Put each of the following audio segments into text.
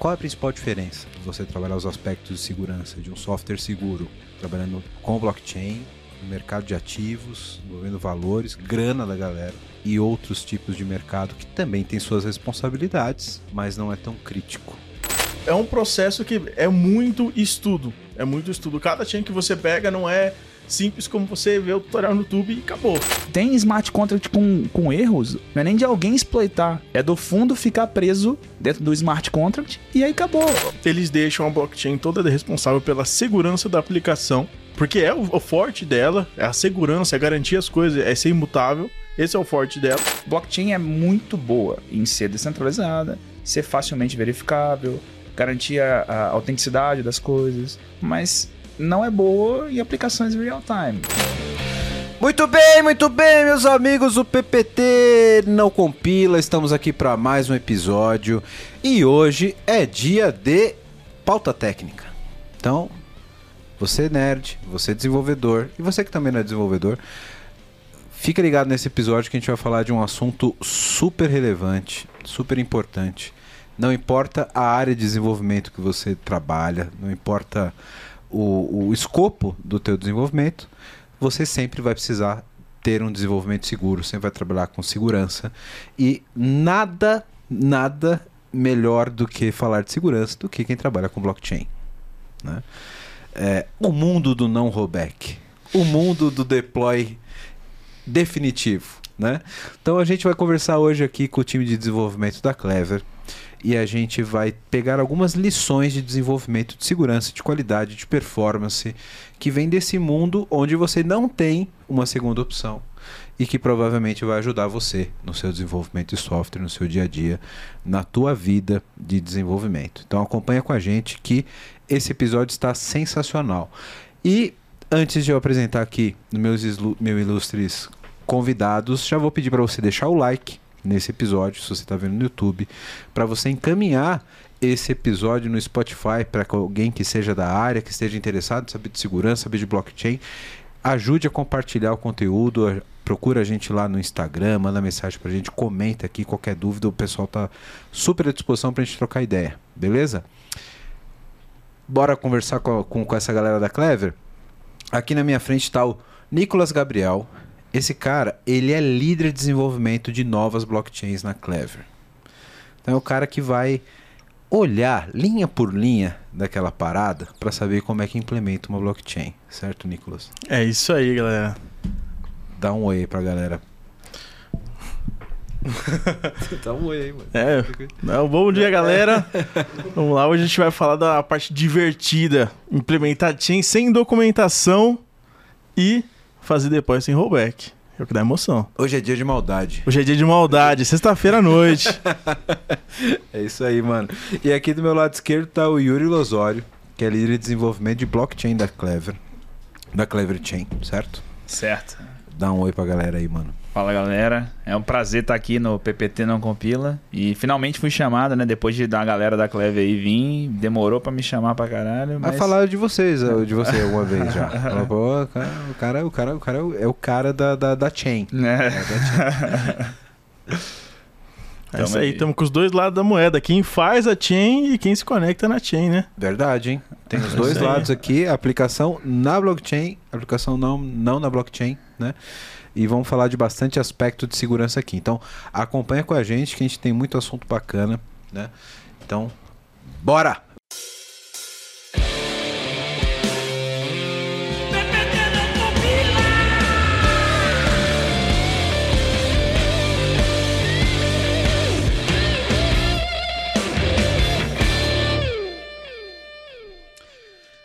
Qual é a principal diferença de você trabalhar os aspectos de segurança de um software seguro, trabalhando com blockchain, no mercado de ativos, envolvendo valores, grana da galera e outros tipos de mercado que também tem suas responsabilidades, mas não é tão crítico? É um processo que é muito estudo. É muito estudo. Cada chain que você pega não é simples como você vê o tutorial no YouTube e acabou. Tem smart contract com, com erros, não é nem de alguém exploitar, é do fundo ficar preso dentro do smart contract e aí acabou. Eles deixam a blockchain toda responsável pela segurança da aplicação, porque é o, forte dela, é a segurança, é garantir as coisas, é ser imutável. Esse é o forte dela. Blockchain é muito boa em ser descentralizada, ser facilmente verificável, garantir a, a autenticidade das coisas, mas não é boa em aplicações real time. Muito bem, muito bem, meus amigos do PPT não compila. Estamos aqui para mais um episódio e hoje é dia de pauta técnica. Então, você nerd, você desenvolvedor e você que também não é desenvolvedor, fica ligado nesse episódio que a gente vai falar de um assunto super relevante, super importante. Não importa a área de desenvolvimento que você trabalha, não importa o, o escopo do teu desenvolvimento, você sempre vai precisar ter um desenvolvimento seguro, sempre vai trabalhar com segurança e nada, nada melhor do que falar de segurança do que quem trabalha com blockchain. Né? É, o mundo do não rollback, o mundo do deploy definitivo. Né? Então a gente vai conversar hoje aqui com o time de desenvolvimento da Clever e a gente vai pegar algumas lições de desenvolvimento de segurança, de qualidade, de performance, que vem desse mundo onde você não tem uma segunda opção e que provavelmente vai ajudar você no seu desenvolvimento de software, no seu dia a dia, na tua vida de desenvolvimento. Então acompanha com a gente que esse episódio está sensacional. E antes de eu apresentar aqui meus, meus ilustres convidados, já vou pedir para você deixar o like nesse episódio, se você está vendo no YouTube, para você encaminhar esse episódio no Spotify para alguém que seja da área, que esteja interessado, saber de segurança, saber de blockchain, ajude a compartilhar o conteúdo, procura a gente lá no Instagram, manda mensagem para a gente, comenta aqui qualquer dúvida, o pessoal tá super à disposição para a gente trocar ideia, beleza? Bora conversar com, com, com essa galera da Clever? Aqui na minha frente está o Nicolas Gabriel, esse cara, ele é líder de desenvolvimento de novas blockchains na Clever. Então é o cara que vai olhar linha por linha daquela parada para saber como é que implementa uma blockchain, certo, Nicolas? É isso aí, galera. Dá um oi aí pra galera. Dá um oi aí, mano. É, Não, bom dia, galera. Vamos lá, hoje a gente vai falar da parte divertida, implementar chain sem documentação e fazer depois sem rollback. É o que dá emoção. Hoje é dia de maldade. Hoje é dia de maldade, sexta-feira à noite. é isso aí, mano. E aqui do meu lado esquerdo tá o Yuri Losório, que é líder de desenvolvimento de blockchain da Clever. Da Clever Chain, certo? Certo. Dá um oi pra galera aí, mano. Fala galera, é um prazer estar aqui no PPT Não Compila e finalmente fui chamado, né? Depois de da galera da Cleve aí vir, demorou para me chamar pra caralho. Mas... falar de vocês, de você alguma vez já. Pô, o cara, o cara, o cara é o cara da, da, da chain. É. é da chain. É isso aí, estamos com os dois lados da moeda. Quem faz a chain e quem se conecta na chain, né? Verdade, hein? Tem os dois lados aqui, aplicação na blockchain, aplicação não, não na blockchain, né? E vamos falar de bastante aspecto de segurança aqui. Então, acompanha com a gente que a gente tem muito assunto bacana, né? Então, bora!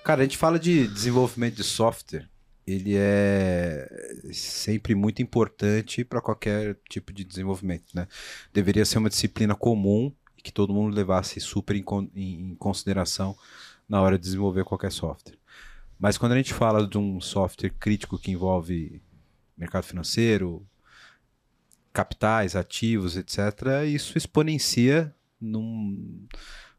Cara, a gente fala de desenvolvimento de software ele é sempre muito importante para qualquer tipo de desenvolvimento, né? Deveria ser uma disciplina comum que todo mundo levasse super em, em consideração na hora de desenvolver qualquer software. Mas quando a gente fala de um software crítico que envolve mercado financeiro, capitais, ativos, etc., isso exponencia num,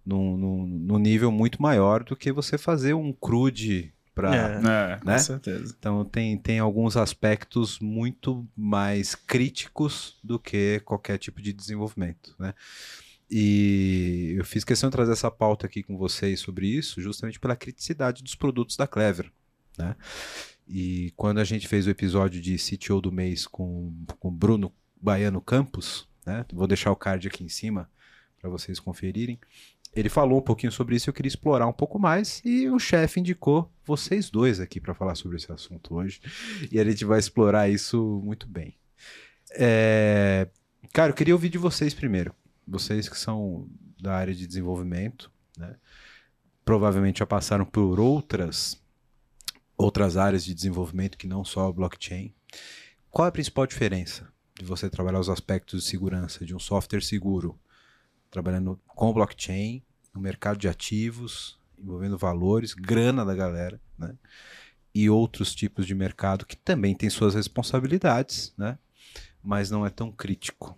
num, num, num nível muito maior do que você fazer um CRUD para, é, né? Com certeza. Então tem, tem alguns aspectos muito mais críticos do que qualquer tipo de desenvolvimento, né? E eu fiz questão de trazer essa pauta aqui com vocês sobre isso, justamente pela criticidade dos produtos da Clever. Né? E quando a gente fez o episódio de CTO do mês com o Bruno Baiano Campos, né? vou deixar o card aqui em cima para vocês conferirem. Ele falou um pouquinho sobre isso, eu queria explorar um pouco mais e o chefe indicou vocês dois aqui para falar sobre esse assunto hoje e a gente vai explorar isso muito bem. É... Cara, eu queria ouvir de vocês primeiro vocês que são da área de desenvolvimento, né, provavelmente já passaram por outras outras áreas de desenvolvimento que não só a blockchain. Qual é a principal diferença de você trabalhar os aspectos de segurança de um software seguro, trabalhando com blockchain, no mercado de ativos, envolvendo valores, grana da galera, né? E outros tipos de mercado que também tem suas responsabilidades, né? Mas não é tão crítico.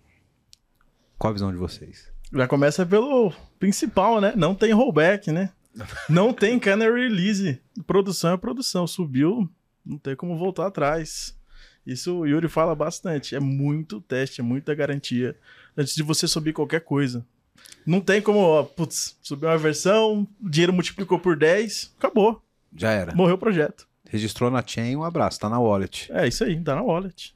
Qual a visão de vocês? Já começa pelo principal, né? Não tem rollback, né? Não tem canary release. Produção é produção. Subiu, não tem como voltar atrás. Isso o Yuri fala bastante. É muito teste, é muita garantia antes de você subir qualquer coisa. Não tem como, ó, putz, subiu uma versão, dinheiro multiplicou por 10, acabou. Já era. Morreu o projeto. Registrou na chain, um abraço, tá na wallet. É isso aí, tá na wallet.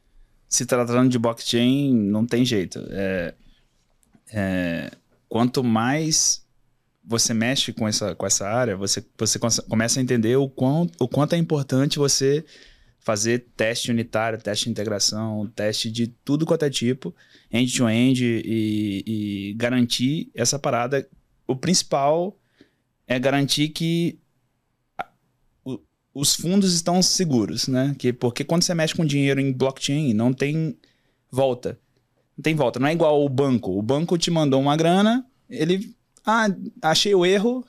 Se tratando de blockchain, não tem jeito. É, é, quanto mais você mexe com essa, com essa área, você, você começa a entender o, quão, o quanto é importante você fazer teste unitário, teste de integração, teste de tudo quanto é tipo, end-to-end -end e, e garantir essa parada. O principal é garantir que os fundos estão seguros, né? Que, porque quando você mexe com dinheiro em blockchain, não tem volta. Não tem volta. Não é igual o banco. O banco te mandou uma grana, ele. Ah, achei o erro.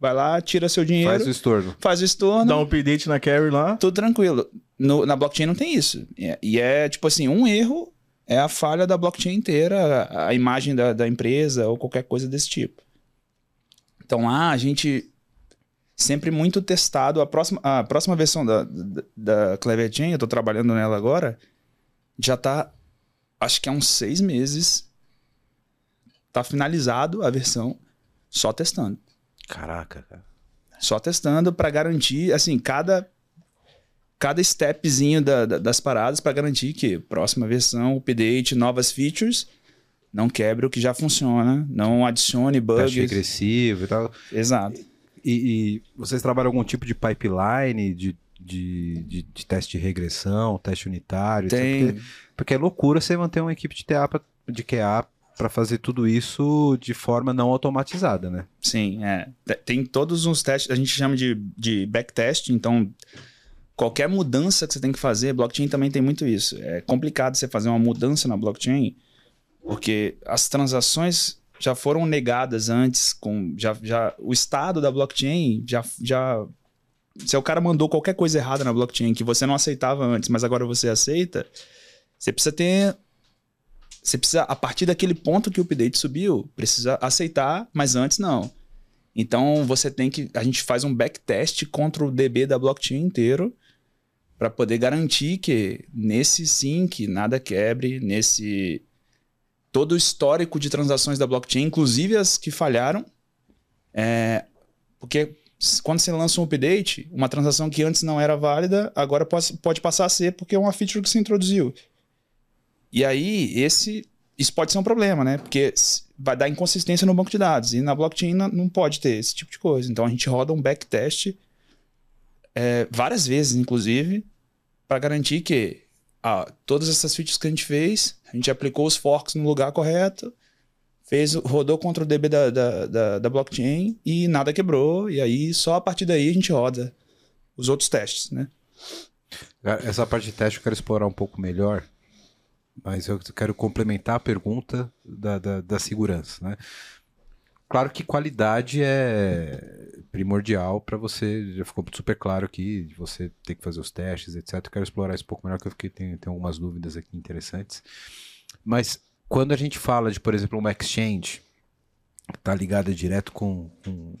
Vai lá, tira seu dinheiro. Faz o estorno. Faz o estorno. Dá um update na carry lá. Tudo tranquilo. No, na blockchain não tem isso. E é, e é tipo assim, um erro é a falha da blockchain inteira, a, a imagem da, da, empresa ou qualquer coisa desse tipo. Então lá a gente sempre muito testado. A próxima, a próxima versão da, da, da Clever Chain, eu estou trabalhando nela agora, já está acho que há uns seis meses. Tá finalizado a versão, só testando. Caraca, cara. Só testando para garantir, assim, cada cada stepzinho da, da, das paradas para garantir que próxima versão, update, novas features, não quebre o que já funciona, não adicione bugs. Teste regressivo e tal. Exato. E, e, vocês trabalham algum tipo de pipeline de, de, de, de teste de regressão, teste unitário? Tem. Porque, porque, é loucura você manter uma equipe de TA de QA para fazer tudo isso de forma não automatizada, né? Sim, é. Tem todos os testes, a gente chama de, de backtest, então qualquer mudança que você tem que fazer, blockchain também tem muito isso. É complicado você fazer uma mudança na blockchain, porque as transações já foram negadas antes, com já, já o estado da blockchain já, já se o cara mandou qualquer coisa errada na blockchain que você não aceitava antes, mas agora você aceita, você precisa ter você precisa a partir daquele ponto que o update subiu, precisa aceitar, mas antes não. Então você tem que a gente faz um backtest contra o DB da blockchain inteiro para poder garantir que nesse que nada quebre, nesse todo o histórico de transações da blockchain, inclusive as que falharam, é, porque quando você lança um update, uma transação que antes não era válida, agora pode, pode passar a ser porque é uma feature que se introduziu. E aí, esse isso pode ser um problema, né? Porque vai dar inconsistência no banco de dados. E na blockchain não pode ter esse tipo de coisa. Então a gente roda um backtest é, várias vezes, inclusive, para garantir que ah, todas essas features que a gente fez, a gente aplicou os forks no lugar correto, fez, rodou contra o DB da, da, da, da, blockchain e nada quebrou. E aí, só a partir daí a gente roda os outros testes, né? Essa parte de teste eu quero explorar um pouco melhor, mas eu quero complementar a pergunta da, da, da segurança, né? Claro que qualidade é primordial para você, já ficou super claro aqui, você ter que fazer os testes, etc. Eu quero explorar isso um pouco melhor, porque eu fiquei, tenho, algumas dúvidas aqui interessantes. Mas quando a gente fala de, por exemplo, uma exchange, está ligada direto com, com,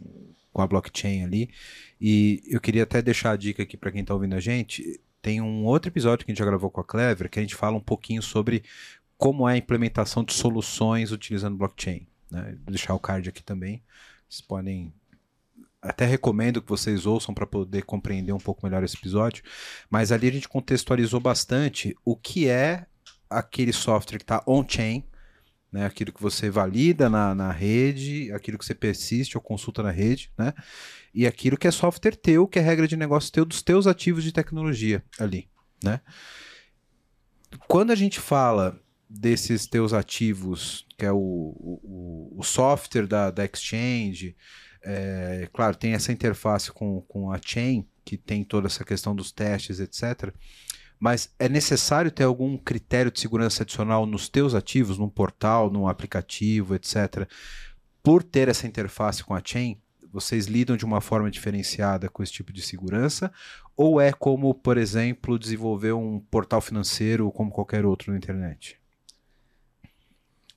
com, a blockchain ali, e eu queria até deixar a dica aqui para quem está ouvindo a gente, tem um outro episódio que a gente já gravou com a Clever, que a gente fala um pouquinho sobre como é a implementação de soluções utilizando blockchain. Né? Vou deixar o card aqui também. Vocês podem até recomendo que vocês ouçam para poder compreender um pouco melhor esse episódio, mas ali a gente contextualizou bastante o que é aquele software que está on-chain, né, aquilo que você valida na, na rede, aquilo que você persiste ou consulta na rede, né, e aquilo que é software teu, que é regra de negócio teu dos teus ativos de tecnologia ali, né. Quando a gente fala desses teus ativos, que é o, o, o software da, da exchange, é, claro, tem essa interface com, com a chain, que tem toda essa questão dos testes, etc. Mas é necessário ter algum critério de segurança adicional nos teus ativos, num portal, num aplicativo, etc. Por ter essa interface com a chain, vocês lidam de uma forma diferenciada com esse tipo de segurança? Ou é como, por exemplo, desenvolver um portal financeiro como qualquer outro na internet?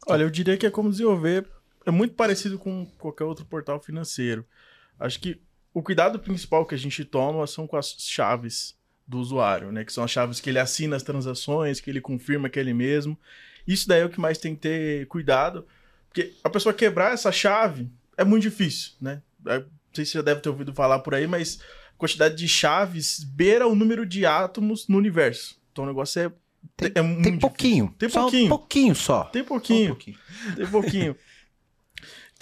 Olha, eu diria que é como desenvolver é muito parecido com qualquer outro portal financeiro. Acho que o cuidado principal que a gente toma são com as chaves do usuário, né? Que são as chaves que ele assina as transações, que ele confirma que é ele mesmo. Isso daí é o que mais tem que ter cuidado, porque a pessoa quebrar essa chave é muito difícil, né? É, não sei se você já deve ter ouvido falar por aí, mas a quantidade de chaves beira o número de átomos no universo. Então o negócio é tem, é tem pouquinho. Tem pouquinho. Um pouquinho só. Tem pouquinho. Um pouquinho. Tem pouquinho.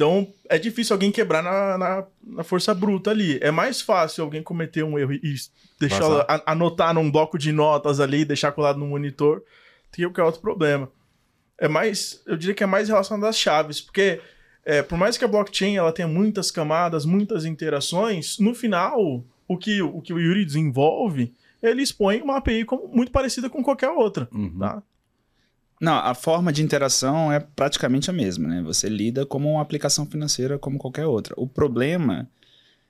Então, é difícil alguém quebrar na, na, na, força bruta ali. É mais fácil alguém cometer um erro e deixar a, anotar num bloco de notas ali, deixar colado no monitor, do que qualquer outro problema. É mais, eu diria que é mais relacionado às chaves, porque é, por mais que a blockchain ela tenha muitas camadas, muitas interações, no final, o que o, que o Yuri desenvolve, ele expõe uma API como, muito parecida com qualquer outra, uhum. tá? Não, a forma de interação é praticamente a mesma, né? Você lida como uma aplicação financeira como qualquer outra. O problema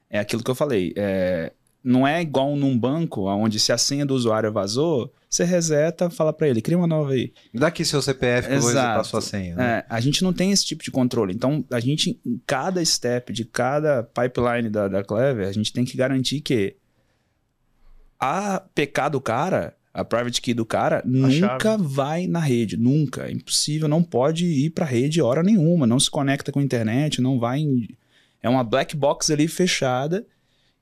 é aquilo que eu falei. É, não é igual num banco, onde se a senha do usuário vazou, você reseta, fala para ele, cria uma nova aí. Dá aqui seu CPF que eu vou resetar sua senha. Né? É, a gente não tem esse tipo de controle. Então, a gente, em cada step de cada pipeline da, da Clever, a gente tem que garantir que a PK do cara a private key do cara nunca vai na rede, nunca. É impossível, não pode ir para rede hora nenhuma, não se conecta com a internet, não vai em... É uma black box ali fechada.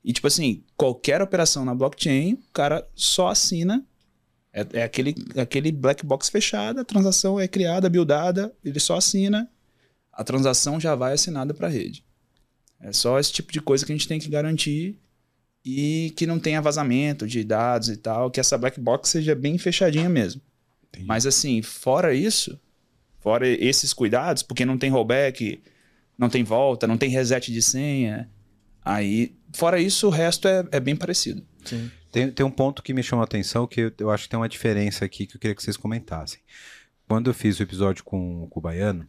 E, tipo assim, qualquer operação na blockchain, o cara só assina. É, é aquele, aquele black box fechada, a transação é criada, buildada, ele só assina, a transação já vai assinada para a rede. É só esse tipo de coisa que a gente tem que garantir e que não tenha vazamento de dados e tal, que essa black box seja bem fechadinha mesmo. Entendi. Mas assim, fora isso, fora esses cuidados, porque não tem rollback, não tem volta, não tem reset de senha, aí, fora isso, o resto é, é bem parecido. Sim. Tem, tem um ponto que me chamou a atenção que eu, eu acho que tem uma diferença aqui que eu queria que vocês comentassem. Quando eu fiz o episódio com, com o Baiano,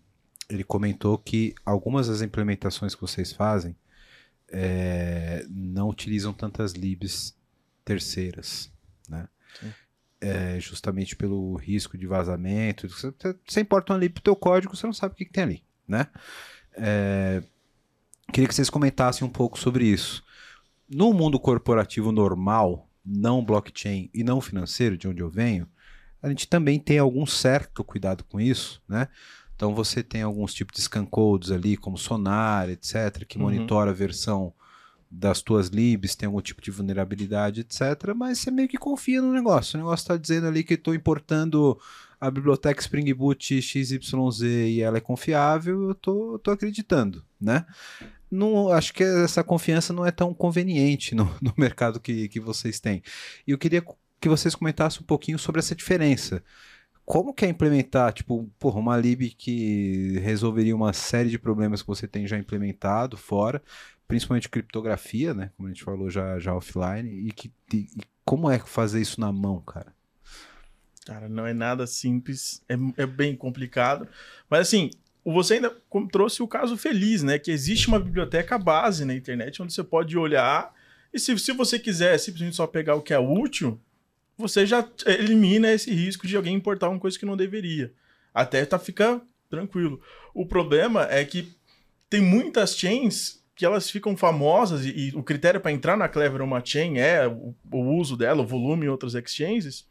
ele comentou que algumas das implementações que vocês fazem é, não utilizam tantas libs terceiras, né? É, justamente pelo risco de vazamento. Você, importa uma lib pro teu código, você não sabe o que, que tem ali, né? É, queria que vocês comentassem um pouco sobre isso. No mundo corporativo normal, não blockchain e não financeiro, de onde eu venho, a gente também tem algum certo cuidado com isso, né? Então você tem alguns tipos de scan codes ali, como Sonar, etc., que uhum. monitora a versão das tuas libs, tem algum tipo de vulnerabilidade, etc. Mas você meio que confia no negócio. O negócio está dizendo ali que estou importando a biblioteca Spring Boot XYZ e ela é confiável, eu tô, tô acreditando, né? Não, acho que essa confiança não é tão conveniente no, no mercado que, que vocês têm. E eu queria que vocês comentassem um pouquinho sobre essa diferença como que é implementar, tipo, porra, uma lib que resolveria uma série de problemas que você tem já implementado fora, principalmente criptografia, né, como a gente falou já, já offline, e, que, e como é fazer isso na mão, cara? Cara, não é nada simples, é, é bem complicado, mas assim, você ainda trouxe o caso feliz, né, que existe uma biblioteca base na internet onde você pode olhar e se, se você quiser simplesmente só pegar o que é útil, você já elimina esse risco de alguém importar uma coisa que não deveria. Até tá ficar tranquilo. O problema é que tem muitas chains que elas ficam famosas e, e o critério para entrar na Clever uma chain é o, o, uso dela, o volume em outras exchanges.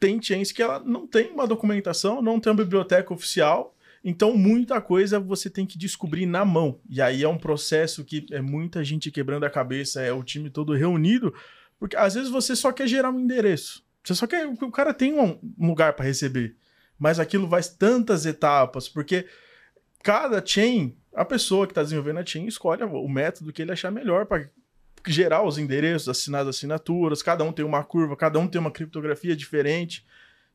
Tem chains que ela não tem uma documentação, não tem uma biblioteca oficial Então, muita coisa você tem que descobrir na mão. E aí é um processo que é muita gente quebrando a cabeça, é o time todo reunido, porque às vezes você só quer gerar um endereço. Você só quer que o cara tenha um lugar para receber. Mas aquilo vai tantas etapas, porque cada chain, a pessoa que está desenvolvendo a chain escolhe o método que ele achar melhor para gerar os endereços, assinar as assinaturas, cada um tem uma curva, cada um tem uma criptografia diferente.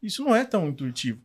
Isso não é tão intuitivo.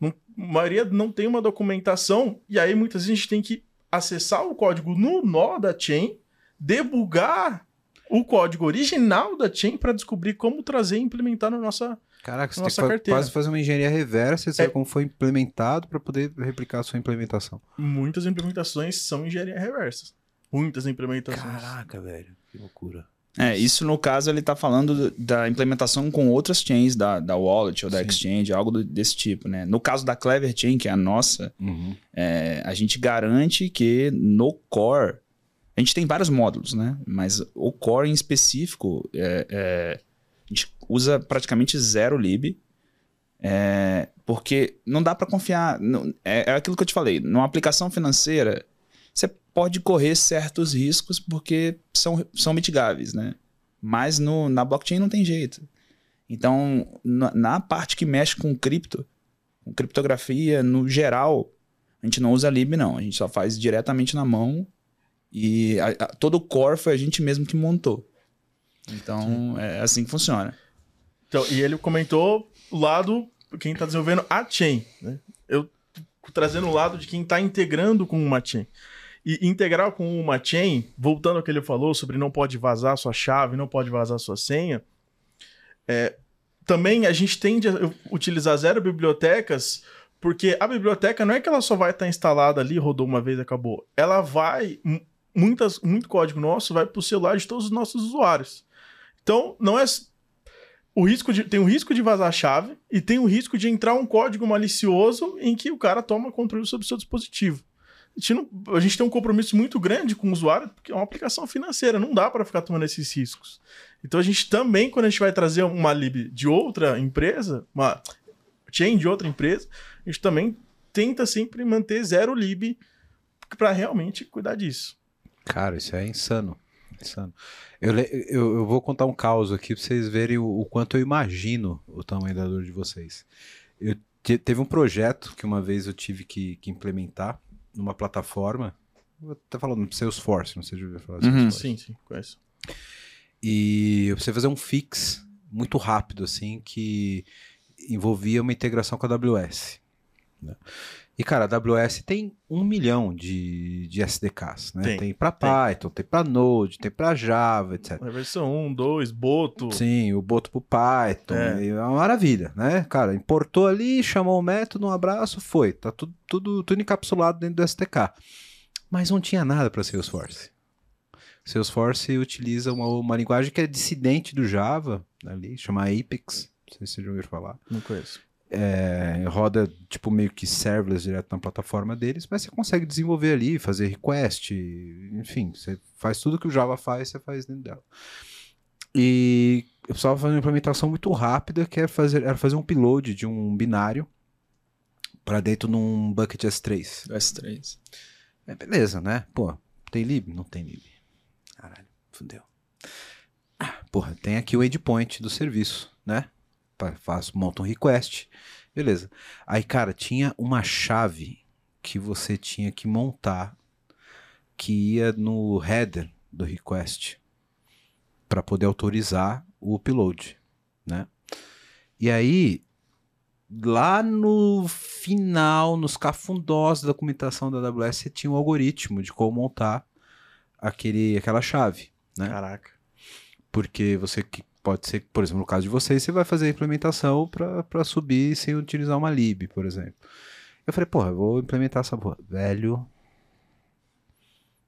Não, a maioria não tem uma documentação, e aí muitas vezes a gente tem que acessar o código no nó da chain, debugar o código original da chain para descobrir como trazer e implementar na nossa Caraca, você nossa tem que carteira. quase fazer uma engenharia reversa e saber é. como foi implementado para poder replicar a sua implementação. Muitas implementações são engenharia reversa. Muitas implementações. Caraca, velho, que loucura. É, isso no caso ele está falando da implementação com outras chains da, da wallet ou da Sim. exchange, algo desse tipo, né? No caso da Clever Chain, que é a nossa, uhum. é, a gente garante que no core, a gente tem vários módulos, né? Mas o core em específico, é, é, a gente usa praticamente zero lib, é, porque não dá para confiar. Não, é, é aquilo que eu te falei, numa aplicação financeira, você pode correr certos riscos porque são, são mitigáveis, né? Mas no, na blockchain não tem jeito. Então, na, na parte que mexe com cripto, com criptografia, no geral, a gente não usa lib, não. A gente só faz diretamente na mão e a, a, todo o core foi a gente mesmo que montou. Então, Sim. é assim que funciona. Então, e ele comentou o lado, quem está desenvolvendo a chain. Né? Eu trazendo o lado de quem está integrando com uma chain. E integrar com uma chain, voltando ao que ele falou sobre não pode vazar sua chave, não pode vazar sua senha, é, também a gente tende a utilizar zero bibliotecas, porque a biblioteca não é que ela só vai estar instalada ali, rodou uma vez e acabou. Ela vai, muitas, muito código nosso vai para o celular de todos os nossos usuários. Então, não é o risco de, tem o risco de vazar a chave e tem o risco de entrar um código malicioso em que o cara toma controle sobre o seu dispositivo a gente, não, a gente tem um compromisso muito grande com o usuário, porque é uma aplicação financeira, não dá para ficar tomando esses riscos. Então a gente também, quando a gente vai trazer uma lib de outra empresa, uma chain de outra empresa, a gente também tenta sempre manter zero lib para realmente cuidar disso. Cara, isso é insano. insano. Eu, eu, eu vou contar um caos aqui para vocês verem o, o, quanto eu imagino o tamanho da dor de vocês. Eu te, teve um projeto que uma vez eu tive que, que implementar numa plataforma. Vou até falando Salesforce, não sei se já ouviu falar uhum, Sim, sim, conheço. E você fazer um fix muito rápido, assim, que envolvia uma integração com a AWS. Né? E, cara, a AWS tem um milhão de, de SDKs, né? Tem, tem para Python, tem para Node, tem para Java, etc. A versão 1, 2, Boto. Sim, o Boto pro Python. É. é uma maravilha, né? Cara, importou ali, chamou o método, um abraço, foi. Tá tudo, tudo, tudo encapsulado dentro do SDK. Mas não tinha nada para Salesforce. Salesforce utiliza uma, uma linguagem que é dissidente do Java, ali, chama Apex. Não sei se vocês já ouviram falar. Não conheço é, roda tipo meio que serverless direto na plataforma deles, mas você consegue desenvolver ali, fazer request, enfim, você faz tudo que o Java faz, você faz dentro dela. E eu precisava fazer uma implementação muito rápida, que era fazer, era fazer um upload de um binário para dentro num bucket S3. S3. É, beleza, né? Pô, tem lib? Não tem lib. Caralho, fudeu. Ah, porra, tem aqui o endpoint do serviço, né? Faço, monta um request. Beleza. Aí, cara, tinha uma chave que você tinha que montar que ia no header do request para poder autorizar o upload, né? E aí, lá no final, nos cafundós da documentação da AWS, tinha um algoritmo de como montar aquele, aquela chave, né? Caraca. Porque você Pode ser, por exemplo, no caso de vocês, você vai fazer a implementação para subir sem utilizar uma lib, por exemplo. Eu falei, porra, eu vou implementar essa porra. Velho.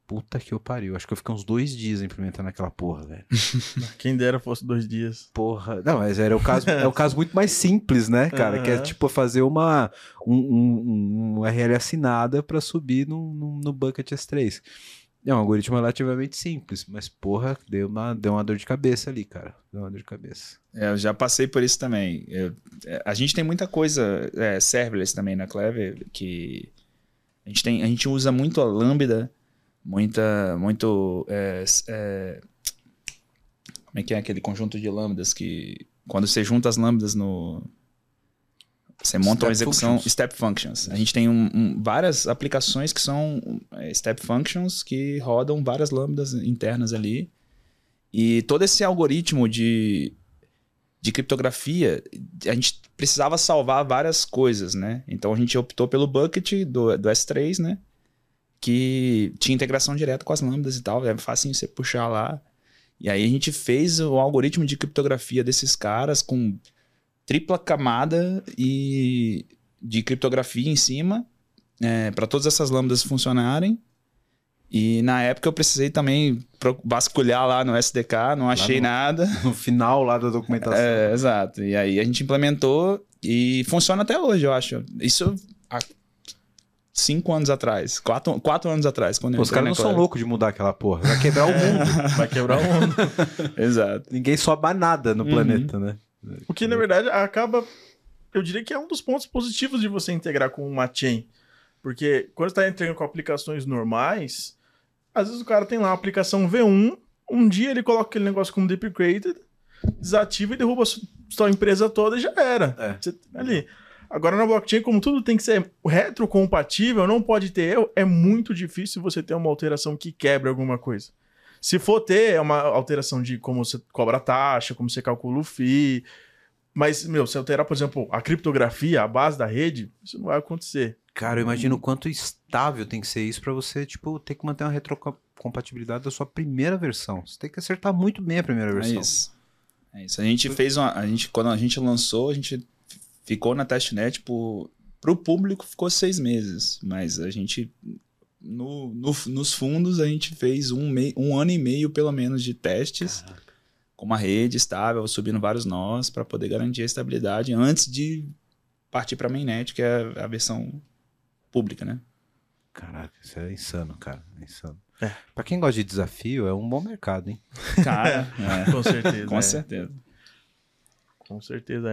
Puta que eu pariu. Acho que eu fiquei uns dois dias implementando aquela porra, velho. Quem dera fosse dois dias. Porra. Não, mas era o caso, é o caso muito mais simples, né, cara? Uhum. Que é tipo fazer uma um, um, um URL assinada para subir no, no, no Bucket S3. É um algoritmo relativamente simples, mas porra, deu uma, deu uma dor de cabeça ali, cara. Deu uma dor de cabeça. É, eu já passei por isso também. Eu, é, a gente tem muita coisa é, serverless também na Clever que A gente, tem, a gente usa muito a Lambda, muita, muito... É, é, como é que é aquele conjunto de lambdas que... Quando você junta as lambdas no... Você monta step uma execução functions. step functions. A gente tem um, um, várias aplicações que são é, step functions que rodam várias lambdas internas ali. E todo esse algoritmo de, de criptografia, a gente precisava salvar várias coisas, né? Então a gente optou pelo bucket do, do S3, né? Que tinha integração direta com as lambdas e tal, é fácil você puxar lá. E aí a gente fez o algoritmo de criptografia desses caras com tripla camada e de criptografia em cima é, para todas essas lambdas funcionarem. E na época eu precisei também vasculhar lá no SDK, não achei no, nada. No final lá da documentação. É, exato. E aí a gente implementou e funciona até hoje, eu acho. Isso há cinco anos atrás, quatro, quatro anos atrás. Quando Pô, os caras não são loucos de mudar aquela porra. Vai quebrar o mundo. Vai quebrar o mundo. exato. Ninguém sobe nada no uhum. planeta, né? O que, na verdade, acaba. Eu diria que é um dos pontos positivos de você integrar com uma chain. Porque quando você está integrando com aplicações normais, às vezes o cara tem lá a aplicação V1, um dia ele coloca aquele negócio como deprecated, desativa e derruba a sua empresa toda e já era. É. Você, ali. Agora na blockchain, como tudo tem que ser retrocompatível, não pode ter erro, é muito difícil você ter uma alteração que quebre alguma coisa. Se for ter é uma alteração de como você cobra taxa, como você calcula o FII, mas, meu, se alterar, por exemplo, a criptografia, a base da rede, isso não vai acontecer. Cara, eu imagino o quanto estável tem que ser isso para você, tipo, ter que manter uma retrocompatibilidade da sua primeira versão. Você tem que acertar muito bem a primeira é versão. É isso. É isso. A gente fez uma. A gente, quando a gente lançou, a gente ficou na testnet por. Pro público ficou seis meses, mas a gente no, no, nos fundos a gente fez um, mei, um ano e meio, pelo menos, de testes Caraca. com uma rede estável, subindo vários nós para poder garantir a estabilidade antes de partir para a mainnet, que é a versão pública, né? Caraca, isso é insano, cara. É insano. É. Pra quem gosta de desafio, é um bom mercado, hein? Cara, é. com certeza. com é. certeza. Com certeza é.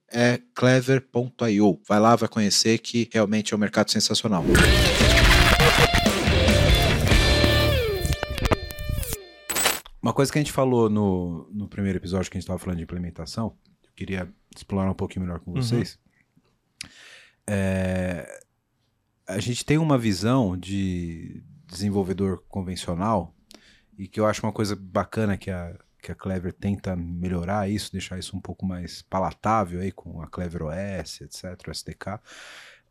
é clever.io. Vai lá, vai conhecer que realmente é um mercado sensacional. Uma coisa que a gente falou no, no primeiro episódio que a gente estava falando de implementação, eu queria explorar um pouquinho melhor com uhum. vocês. Uhum. É, a gente tem uma visão de desenvolvedor convencional e que eu acho uma coisa bacana que a que a Clever tenta melhorar isso, deixar isso um pouco mais palatável aí com a Clever OS, etc, o SDK,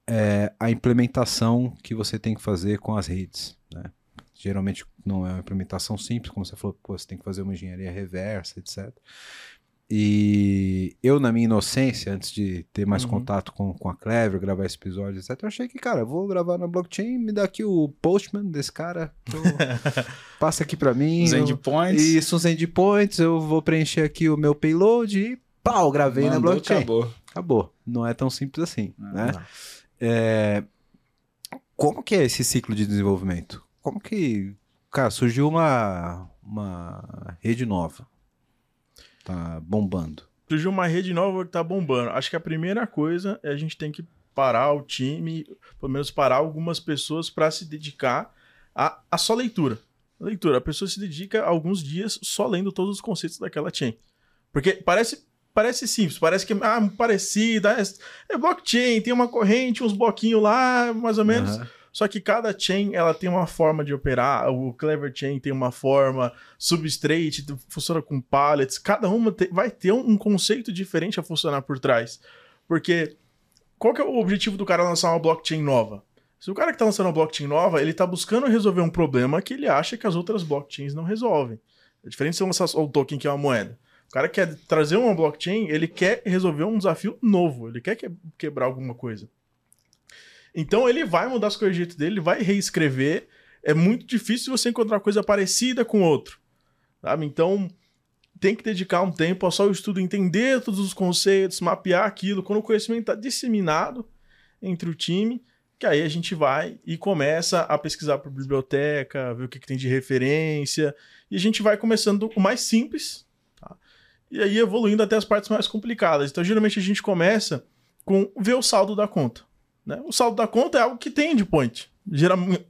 é a implementação que você tem que fazer com as redes, né? Geralmente não é uma implementação simples, como você falou, pô, você tem que fazer uma engenharia reversa, etc. E eu, na minha inocência, antes de ter mais uhum. contato com, com a Clever, gravar esse episódio, etc., eu achei que, cara, vou gravar na blockchain, me dá aqui o postman desse cara, passa aqui para mim. Os endpoints. Isso, os endpoints, eu vou preencher aqui o meu payload e pau, gravei Mandou, na blockchain. Acabou. Acabou. Não é tão simples assim, ah, né? É... Como que é esse ciclo de desenvolvimento? Como que, cara, surgiu uma, uma rede nova tá bombando? Surgiu uma rede nova que tá bombando. Acho que a primeira coisa é a gente tem que parar o time, pelo menos parar algumas pessoas para se dedicar a, a só leitura. Leitura. A pessoa se dedica alguns dias só lendo todos os conceitos daquela chain. Porque parece parece simples, parece que ah, parecida, é, é blockchain, tem uma corrente, uns bloquinhos lá, mais ou menos. Uhum. Só que cada chain ela tem uma forma de operar. O Clever Chain tem uma forma, Substrate funciona com pallets. Cada uma te, vai ter um, conceito diferente a funcionar por trás. Porque qual que é o objetivo do cara lançar uma blockchain nova? Se o cara que está lançando uma blockchain nova, ele está buscando resolver um problema que ele acha que as outras blockchains não resolvem. É diferente de lançar o token, que é uma moeda. O cara quer trazer uma blockchain, ele quer resolver um desafio novo, ele quer quebrar alguma coisa. Então ele vai mudar as coisas dele, ele vai reescrever. É muito difícil você encontrar coisa parecida com outro. Sabe? Então tem que dedicar um tempo ao só o estudo, entender todos os conceitos, mapear aquilo. Quando o conhecimento está disseminado entre o time, que aí a gente vai e começa a pesquisar por biblioteca, ver o que, que tem de referência, e a gente vai começando o mais simples, e aí evoluindo até as partes mais complicadas. Então, geralmente a gente começa com ver o saldo da conta. Né? O saldo da conta é algo que tem endpoint. Geralmente,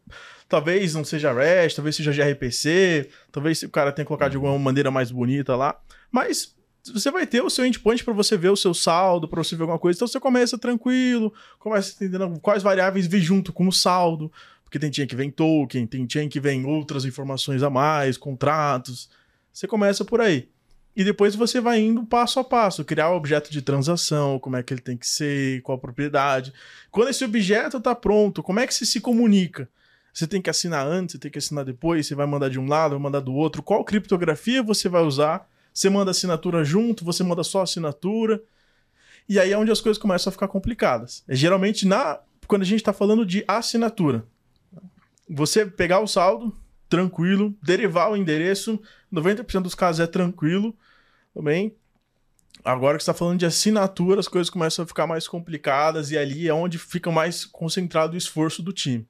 talvez não seja REST, talvez seja gRPC, talvez o cara tenha colocado de alguma maneira mais bonita lá, mas você vai ter o seu endpoint para você ver o seu saldo, para você ver alguma coisa. Então você começa tranquilo, começa entendendo quais variáveis vir junto com o saldo, porque tem chain que vem token, tem chain que vem outras informações a mais, contratos. Você começa por aí. E depois você vai indo passo a passo, criar o objeto de transação, como é que ele tem que ser, qual a propriedade. Quando esse objeto está pronto, como é que você se comunica? Você tem que assinar antes, você tem que assinar depois, você vai mandar de um lado, vai mandar do outro. Qual criptografia você vai usar? Você manda assinatura junto, você manda só assinatura. E aí é onde as coisas começam a ficar complicadas. É geralmente na quando a gente está falando de assinatura. Você pegar o saldo, tranquilo. Derivar o endereço, 90% dos casos é tranquilo. Também. Agora que está falando de assinatura, as coisas começam a ficar mais complicadas e ali é onde fica mais concentrado o esforço do time.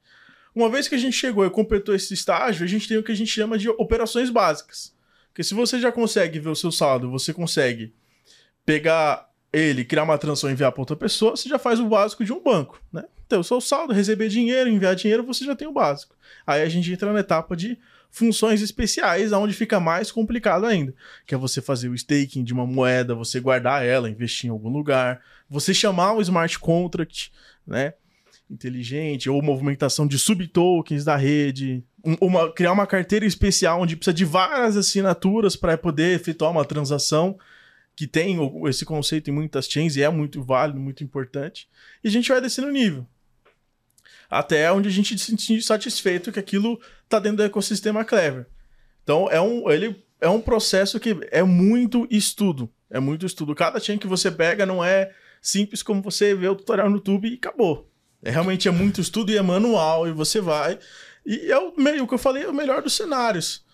Uma vez que a gente chegou e completou esse estágio, a gente tem o que a gente chama de operações básicas. Porque se você já consegue ver o seu saldo, você consegue pegar ele, criar uma transação e enviar para outra pessoa, você já faz o básico de um banco, né? Então, o seu saldo, receber dinheiro, enviar dinheiro, você já tem o básico. Aí a gente entra na etapa de funções especiais, onde fica mais complicado ainda, que é você fazer o staking de uma moeda, você guardar ela, investir em algum lugar, você chamar um smart contract, né? Inteligente, ou movimentação de subtokens da rede, uma, criar uma carteira especial onde precisa de várias assinaturas para poder efetuar uma transação que tem esse conceito em muitas chains e é muito válido, muito importante. E a gente vai descendo o nível até onde a gente se sentir satisfeito que aquilo está dentro do ecossistema Clever. Então é um, ele é um processo que é muito estudo. É muito estudo. Cada chain que você pega não é simples como você vê o tutorial no YouTube e acabou. É, realmente é muito estudo e é manual, e você vai. E é o, meio, que eu falei, é o melhor dos cenários.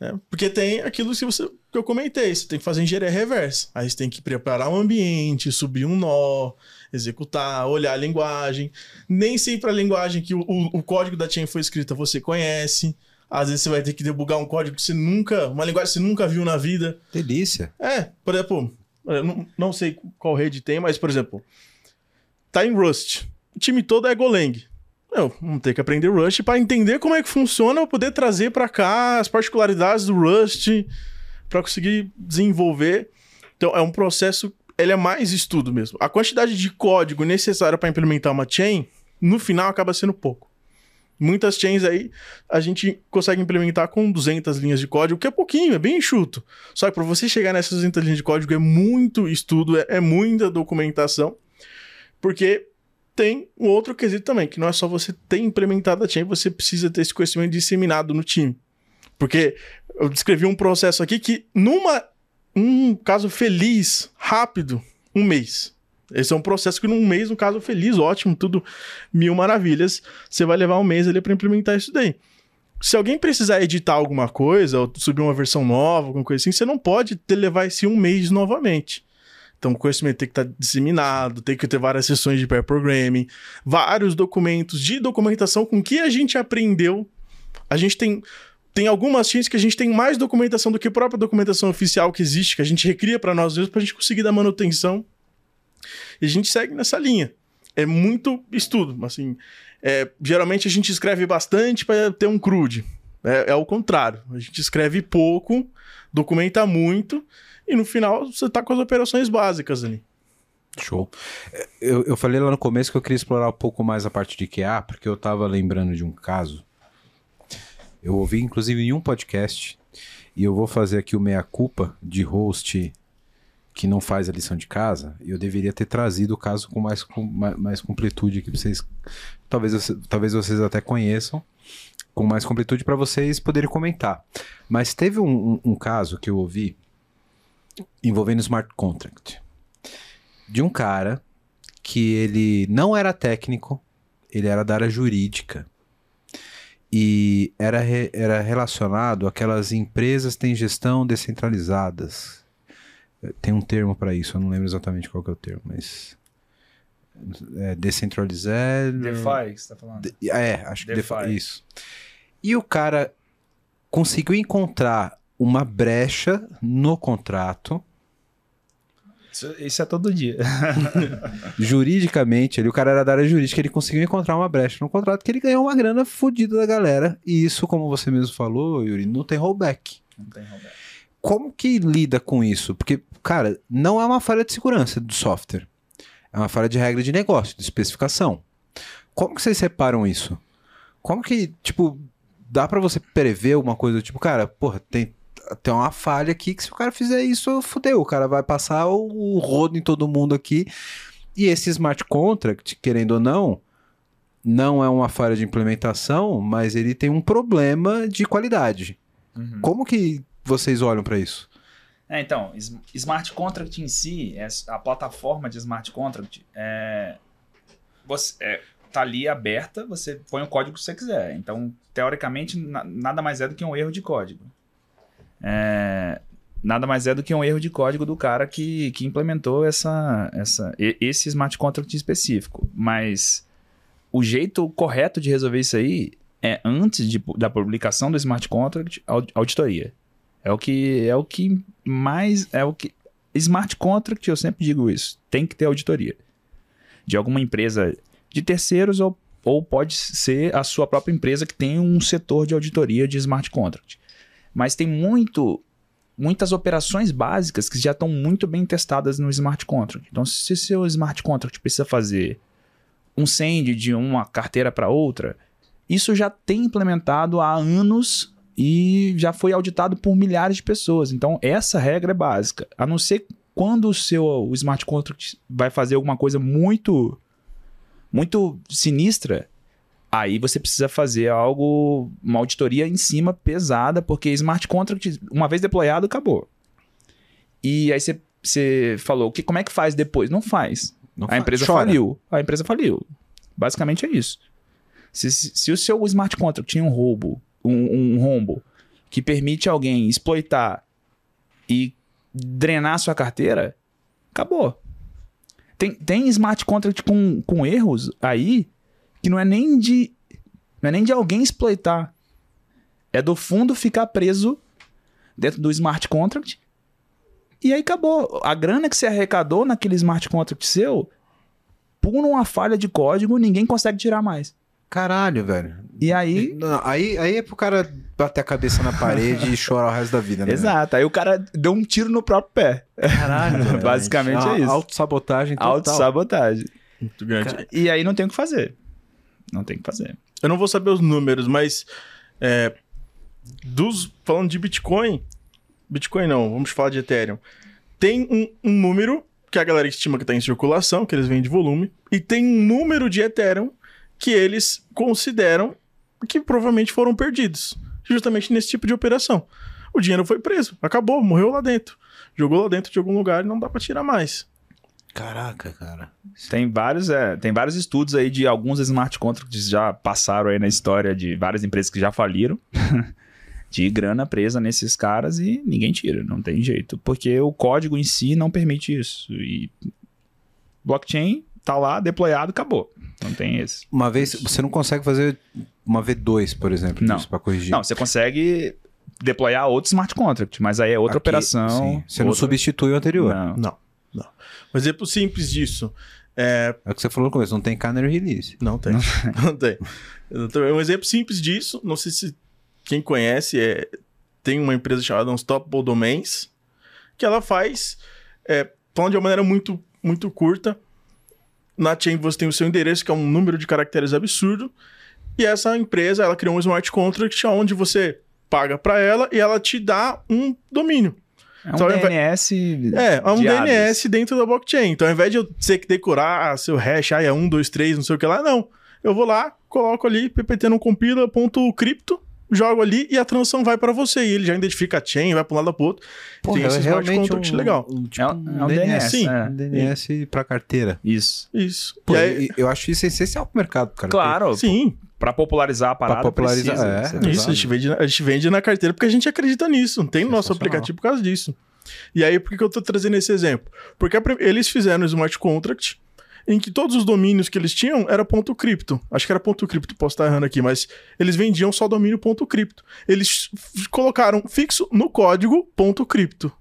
Né? Porque tem aquilo que, você, que eu comentei, você tem que fazer engenharia reversa. Aí você tem que preparar um ambiente, subir um nó, executar, olhar a linguagem. Nem sempre a linguagem que o, o, o código da chain foi escrita você conhece. Às vezes você vai ter que debugar um código que você nunca. Uma linguagem que você nunca viu na vida. Delícia. É, por exemplo, eu não, não sei qual rede tem, mas, por exemplo, tá em Rust. O time todo é Golang. Eu vamos ter que aprender Rust para entender como é que funciona, para poder trazer para cá as particularidades do Rust, para conseguir desenvolver. Então é um processo ele é mais estudo mesmo. A quantidade de código necessária para implementar uma chain, no final acaba sendo pouco. Muitas chains aí a gente consegue implementar com 200 linhas de código, que é pouquinho, é bem enxuto. Só que para você chegar nessas 200 linhas de código é muito estudo, é, é muita documentação, porque tem um outro quesito também, que não é só você ter implementado a chain, você precisa ter esse conhecimento disseminado no time. Porque eu descrevi um processo aqui que numa um caso feliz, rápido, um mês. Esse é um processo que num mês, um caso feliz, ótimo, tudo mil maravilhas. Você vai levar um mês ali para implementar isso daí. Se alguém precisar editar alguma coisa, ou subir uma versão nova, alguma coisa assim, você não pode ter, levar esse um mês novamente. Então, o conhecimento tem que estar tá disseminado, tem que ter várias sessões de pair programming, vários documentos de documentação com que a gente aprendeu. A gente tem tem algumas chains que a gente tem mais documentação do que a própria documentação oficial que existe, que a gente recria para nós mesmos para a gente conseguir dar manutenção. E a gente segue nessa linha. É muito estudo, assim. É, geralmente a gente escreve bastante para ter um crude. É, é o contrário. A gente escreve pouco, documenta muito, e no final você está com as operações básicas ali. Show. É, eu, eu falei lá no começo que eu queria explorar um pouco mais a parte de QA, porque eu estava lembrando de um caso eu ouvi, inclusive, em um podcast, e eu vou fazer aqui o meia-culpa de host que não faz a lição de casa, eu deveria ter trazido o caso com mais, com mais, mais completude aqui pra vocês. Talvez, talvez vocês até conheçam, com mais completude para vocês poderem comentar. Mas teve um, um, um caso que eu ouvi envolvendo smart contract de um cara que ele não era técnico, ele era da área jurídica. E era, re, era relacionado àquelas empresas que têm gestão descentralizadas. Tem um termo para isso, eu não lembro exatamente qual é o termo, mas. É, descentralizar. DeFi, que você tá falando. De, é, acho DeFi. que DeFi. Isso. E o cara conseguiu encontrar uma brecha no contrato isso, é todo dia. Juridicamente, ele, o cara era da área jurídica, ele conseguiu encontrar uma brecha no contrato que ele ganhou uma grana fodida da galera. E isso, como você mesmo falou, Yuri, não tem rollback. Não tem rollback. Como que lida com isso? Porque, cara, não é uma falha de segurança do software. É uma falha de regra de negócio, de especificação. Como que vocês separam isso? Como que, tipo, dá para você prever uma coisa tipo, cara, porra, tem tem uma falha aqui que se o cara fizer isso, fudeu. O cara vai passar o, o rodo em todo mundo aqui. E esse smart contract, querendo ou não, não é uma falha de implementação, mas ele tem um problema de qualidade. Uhum. Como que vocês olham para isso? É, então, smart contract em si, é a plataforma de smart contract é, você, é, tá ali aberta, você põe o código que você quiser. Então, teoricamente, na, nada mais é do que um erro de código é, nada mais é do que um erro de código do cara que, que implementou essa, essa, esse smart contract específico. Mas o jeito correto de resolver isso aí é antes de, da publicação do smart contract, auditoria. É o que é o que mais é o que smart contract, eu sempre digo isso, tem que ter auditoria. De alguma empresa de terceiros ou, ou pode ser a sua própria empresa que tem um setor de auditoria de smart contract. Mas tem muito muitas operações básicas que já estão muito bem testadas no smart contract. Então, se seu smart contract precisa fazer um send de uma carteira para outra, isso já tem implementado há anos e já foi auditado por milhares de pessoas. Então, essa regra é básica. A não ser quando o seu o smart contract vai fazer alguma coisa muito muito sinistra, Aí você precisa fazer algo, uma auditoria em cima pesada, porque smart contract, uma vez deployado, acabou. E aí você, você falou, que, como é que faz depois? Não faz. Não a faz. empresa Chora. faliu. A empresa faliu. Basicamente é isso. Se, se, se, o seu smart contract tinha um roubo, um, um rombo, que permite alguém exploitar e drenar sua carteira, acabou. Tem, tem smart contract com, com erros aí que não é nem de não é nem de alguém exploitar. É do fundo ficar preso dentro do smart contract. E aí acabou. A grana que você arrecadou naquele smart contract seu, por uma falha de código, ninguém consegue tirar mais. Caralho, velho. E aí. Não, aí, aí é pro cara bater a cabeça na parede e chorar o resto da vida, né? Exato. Aí o cara deu um tiro no próprio pé. Caralho. Basicamente é isso. Autossabotagem total. Autossabotagem. Muito grande. E aí não tem o que fazer. Não tem que fazer. Eu não vou saber os números, mas é, dos falando de Bitcoin, Bitcoin não, vamos falar de Ethereum. Tem um, um número que a galera estima que está em circulação, que eles vêm de volume, e tem um número de Ethereum que eles consideram que provavelmente foram perdidos, justamente nesse tipo de operação. O dinheiro foi preso, acabou, morreu lá dentro. Jogou lá dentro de algum lugar e não dá para tirar mais. Caraca, cara. Tem vários, é, tem vários estudos aí de alguns smart contracts já passaram aí na história de várias empresas que já faliram. de grana presa nesses caras e ninguém tira, não tem jeito. Porque o código em si não permite isso. E blockchain tá lá, deployado, acabou. Não tem esse. Uma vez, você não consegue fazer uma V2, por exemplo, não. para corrigir. Não, você consegue deployar outro smart contract, mas aí é outra Aqui, operação. Sim. Você outra... não substitui o anterior. Não. não. Não. Um exemplo simples disso. É... é o que você falou no começo, não tem canary release. Não tem. Não, tem. Um exemplo simples disso, não sei se quem conhece, é, tem uma empresa chamada Unstoppable Domains, que ela faz, é, falando de uma maneira muito, muito curta, na chain você tem o seu endereço, que é um número de caracteres absurdo, e essa empresa, ela criou um smart contract onde você paga para ela e ela te dá um domínio. É um então, DNS. É, é um DNS dentro da blockchain. Então, ao invés de eu ter que decorar seu hash, ah, é 1, 2, 3, não sei o que lá, não. Eu vou lá, coloco ali, ppt não compila, ponto cripto, jogo ali e a transação vai para você. E ele já identifica a chain, vai para um lado para outro. Porra, tem esse é smart contract um, legal. Um, tipo, é um, é um DNS. Sim. É. DNS para carteira. Isso. Isso. Pô, aí, eu acho isso essencial pro mercado, cara. Claro. Sim. Para popularizar a parada, pra popularizar, precisa, é, Isso, a gente, vende, a gente vende na carteira porque a gente acredita nisso. Não tem no nosso aplicativo por causa disso. E aí, por que eu tô trazendo esse exemplo? Porque eles fizeram o smart contract em que todos os domínios que eles tinham era ponto cripto. Acho que era ponto cripto, posso estar errando aqui, mas eles vendiam só domínio ponto cripto. Eles colocaram fixo no código ponto cripto.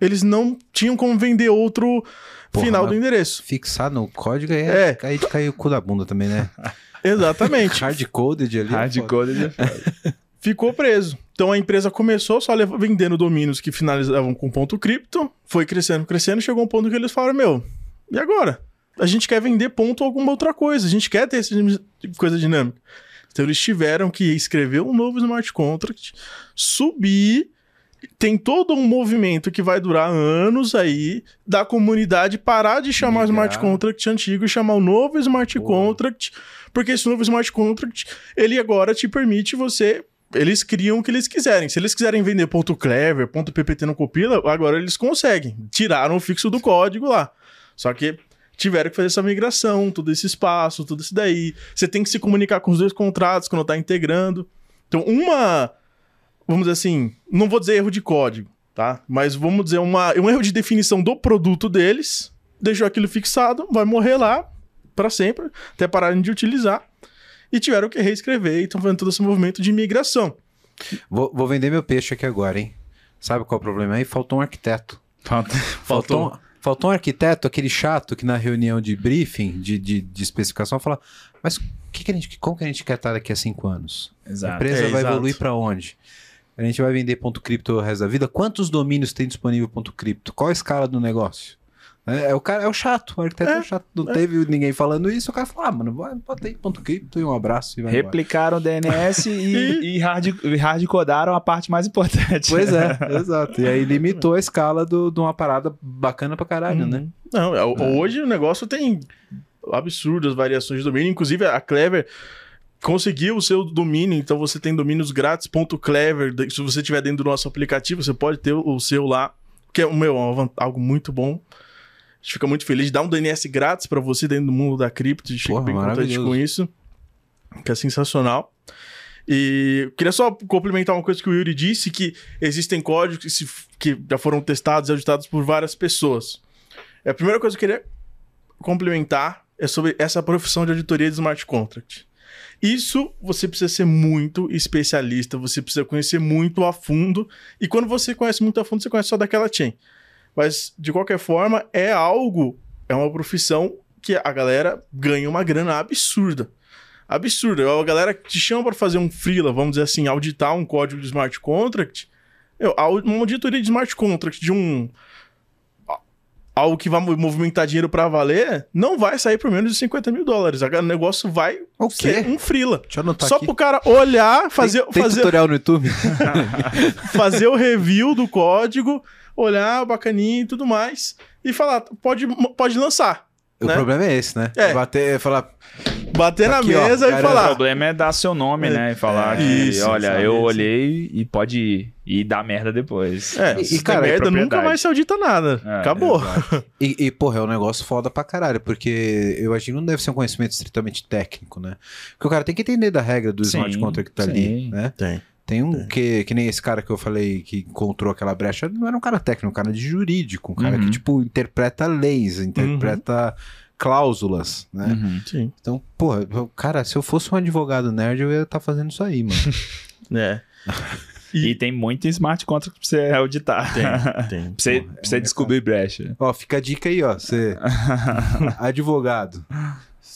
Eles não tinham como vender outro Porra, final do endereço. Fixar no código é, é. aí caiu o cu da bunda também, né? Exatamente. Hardcoded ali. É Hardcoded é Ficou preso. Então a empresa começou só vendendo domínios que finalizavam com ponto cripto, foi crescendo, crescendo, chegou um ponto que eles falaram: Meu, e agora? A gente quer vender ponto ou alguma outra coisa. A gente quer ter essa coisa dinâmica. Então eles tiveram que escrever um novo smart contract, subir. Tem todo um movimento que vai durar anos aí da comunidade parar de chamar o smart contract antigo e chamar o novo smart contract, porque esse novo smart contract ele agora te permite você eles criam o que eles quiserem. Se eles quiserem vender ponto .clever, ponto .ppt não compila, agora eles conseguem. Tiraram o fixo do código lá. Só que tiveram que fazer essa migração, todo esse espaço, tudo isso daí. Você tem que se comunicar com os dois contratos quando tá integrando. Então, uma. Vamos dizer assim, não vou dizer erro de código, tá? Mas vamos dizer uma, um erro de definição do produto deles, deixou aquilo fixado, vai morrer lá para sempre, até pararem de utilizar. E tiveram que reescrever e estão fazendo todo esse movimento de migração. Vou, vou, vender meu peixe aqui agora, hein? Sabe qual é o problema aí? Faltou um arquiteto. Faltou. Faltou, Faltou um arquiteto, aquele chato que na reunião de briefing, de, de, de especificação, fala: Mas que que a gente, como que a gente quer estar daqui a cinco anos? Exato. A empresa é, vai exato. evoluir para onde? A gente vai vender ponto cripto o resto da vida? Quantos domínios tem disponível ponto cripto? Qual a escala do negócio? É, é, o cara, é o chato, o arquiteto é, é o chato. Não é. teve ninguém falando isso, o cara falou: ah, mano, bota aí ponto cripto e um abraço. E Replicaram o DNS e, e, hard, e hardcodaram a parte mais importante. Pois é, exato. E aí limitou a escala do, de uma parada bacana pra caralho, hum. né? Não, é, hoje o negócio tem absurdas variações de domínio. Inclusive, a Clever conseguiu o seu domínio, então você tem domínios grátis, ponto Clever. Se você tiver dentro do nosso aplicativo, você pode ter o seu lá, que é o meu, algo muito bom. A gente fica muito feliz de dar um DNS grátis para você dentro do mundo da cripto. A gente Porra, fica bem contente com isso. Que é sensacional. E queria só complementar uma coisa que o Yuri disse, que existem códigos que já foram testados e auditados por várias pessoas. É a primeira coisa que eu queria complementar é sobre essa profissão de auditoria de smart contract. Isso você precisa ser muito especialista, você precisa conhecer muito a fundo. E quando você conhece muito a fundo, você conhece só daquela chain. Mas, de qualquer forma, é algo, é uma profissão que a galera ganha uma grana absurda. Absurda. A galera te chama para fazer um freela, vamos dizer assim, auditar um código de smart contract, uma auditoria de smart contract de um algo que vai movimentar dinheiro para valer, não vai sair por menos de 50 mil dólares. O negócio vai ser um freela. Deixa eu anotar Só aqui. pro cara olhar, fazer... Tem, tem fazer... tutorial no YouTube? fazer o review do código, olhar bacaninha e tudo mais, e falar, pode, pode lançar. O né? problema é esse, né? É. Bater, falar. Bater tá na aqui, mesa ó, e falar. O problema é dar seu nome, é. né? E falar é. que, isso, olha, eu olhei e pode ir. E dar merda depois. É, e, e cara, merda nunca mais se audita nada. É, Acabou. E, e, porra, é um negócio foda pra caralho, porque eu acho que não deve ser um conhecimento estritamente técnico, né? Porque o cara tem que entender da regra do sim, smart contract que tá sim. ali, né? Tem. Tem um que, que nem esse cara que eu falei que encontrou aquela brecha, não era um cara técnico, um cara de jurídico, um cara uhum. que, tipo, interpreta leis, interpreta uhum. cláusulas, né? Uhum. Sim. Então, porra, cara, se eu fosse um advogado nerd, eu ia estar tá fazendo isso aí, mano. é. E, e, tem muito smart contract pra você auditar. Tem, tem. pra você, pra você é descobrir brecha. Ó, fica a dica aí, ó. Você, advogado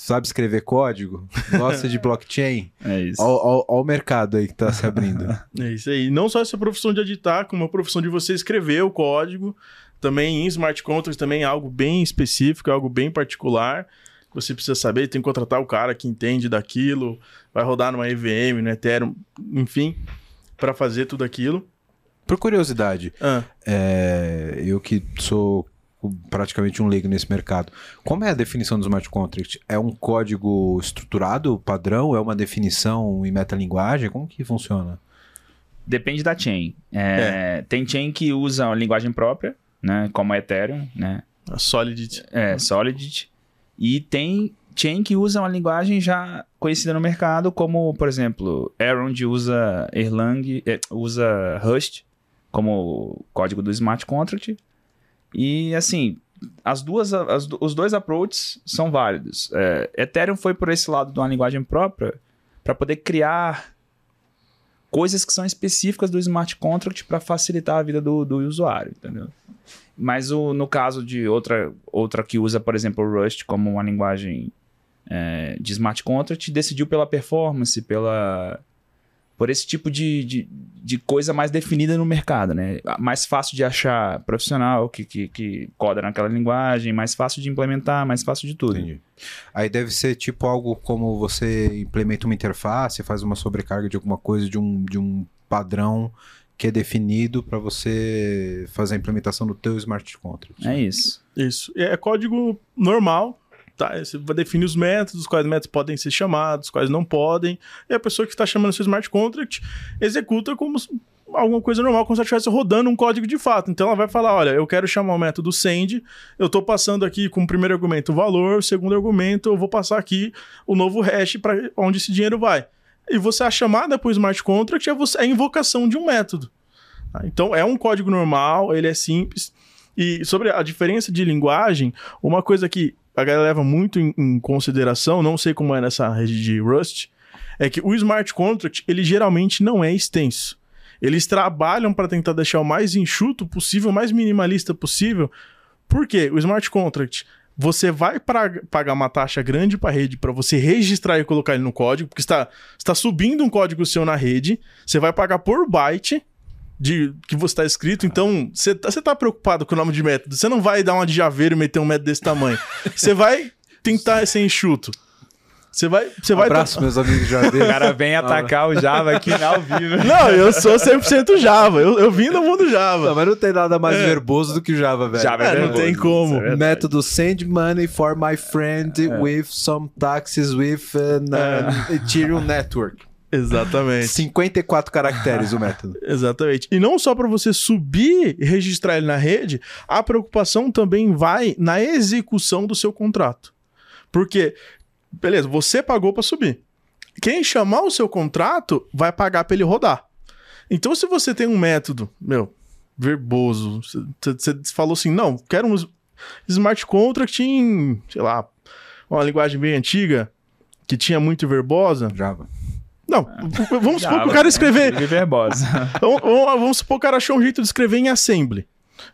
sabe escrever código, gosta de blockchain. É isso. Olha o mercado aí que está se abrindo. é isso aí. Não só essa profissão de editar, como a profissão de você escrever o código. Também em smart contracts também é algo bem específico, é algo bem particular. Você precisa saber, tem que contratar o cara que entende daquilo, vai rodar numa EVM, no Ethereum, enfim, para fazer tudo aquilo. Por curiosidade, ah. é, eu que sou praticamente um leigo nesse mercado. Como é a definição do smart contract? É um código estruturado, padrão? É uma definição em metalinguagem? Como que funciona? Depende da chain. É, é. Tem chain que usa uma linguagem própria, né? Como a Ethereum, né? A Solidity. É, Solidity. E tem chain que usa uma linguagem já conhecida no mercado, como, por exemplo, Erond usa Erlang, é, usa Rust como código do smart contract. E assim, as duas, as, os dois approaches são válidos. É, Ethereum foi por esse lado de uma linguagem própria para poder criar coisas que são específicas do smart contract para facilitar a vida do, do usuário, entendeu? Mas o, no caso de outra, outra que usa, por exemplo, o Rust como uma linguagem é, de smart contract, decidiu pela performance, pela por esse tipo de, de, de, coisa mais definida no mercado, né? Mais fácil de achar profissional que, que, que, coda naquela linguagem, mais fácil de implementar, mais fácil de tudo. Entendi. Aí deve ser tipo algo como você implementa uma interface, faz uma sobrecarga de alguma coisa, de um, de um padrão que é definido para você fazer a implementação do teu smart contract. É isso. Isso. É código normal, Tá, você vai definir os métodos, quais métodos podem ser chamados, quais não podem. E a pessoa que está chamando seu smart contract executa como alguma coisa normal, como se estivesse rodando um código de fato. Então ela vai falar: olha, eu quero chamar o método send, eu estou passando aqui com o primeiro argumento o valor, o segundo argumento, eu vou passar aqui o novo hash para onde esse dinheiro vai. E você a chamada para o smart contract é, você, é a invocação de um método. Tá? Então é um código normal, ele é simples. E sobre a diferença de linguagem, uma coisa que a galera leva muito em, em, consideração, não sei como é nessa rede de Rust, é que o smart contract, ele geralmente não é extenso. Eles trabalham para tentar deixar o mais enxuto possível, o mais minimalista possível. Por quê? O smart contract, você vai pra, pagar uma taxa grande para a rede para você registrar e colocar ele no código, porque está, está subindo um código seu na rede, você vai pagar por byte, de que você está escrito, então você tá, tá preocupado com o nome de método. Você não vai dar uma de javeiro e meter um método desse tamanho. Você vai tentar ser enxuto. Você vai. Você vai Abraço, meus amigos Javeiro. O cara vem atacar o Java aqui ao vivo. Não, eu sou 100% Java. Eu, eu vim do mundo Java. Não, mas não tem nada mais é. verboso do que o Java, velho. Java é, é não tem como. É Método send money for my friend é. with some taxes with an, an Ethereum network. Exatamente. 54 caracteres o método. Exatamente. E não só para você subir e registrar ele na rede, a preocupação também vai na execução do seu contrato. Porque, beleza, você pagou para subir. Quem chamar o seu contrato vai pagar para ele rodar. Então, se você tem um método, meu, verboso, você falou assim: não, quero um smart contract em, sei lá, uma linguagem bem antiga, que tinha muito verbosa. Java. Não, vamos supor que o cara escrever. Verbosa. vamos, vamos supor que o cara achou um jeito de escrever em assembly.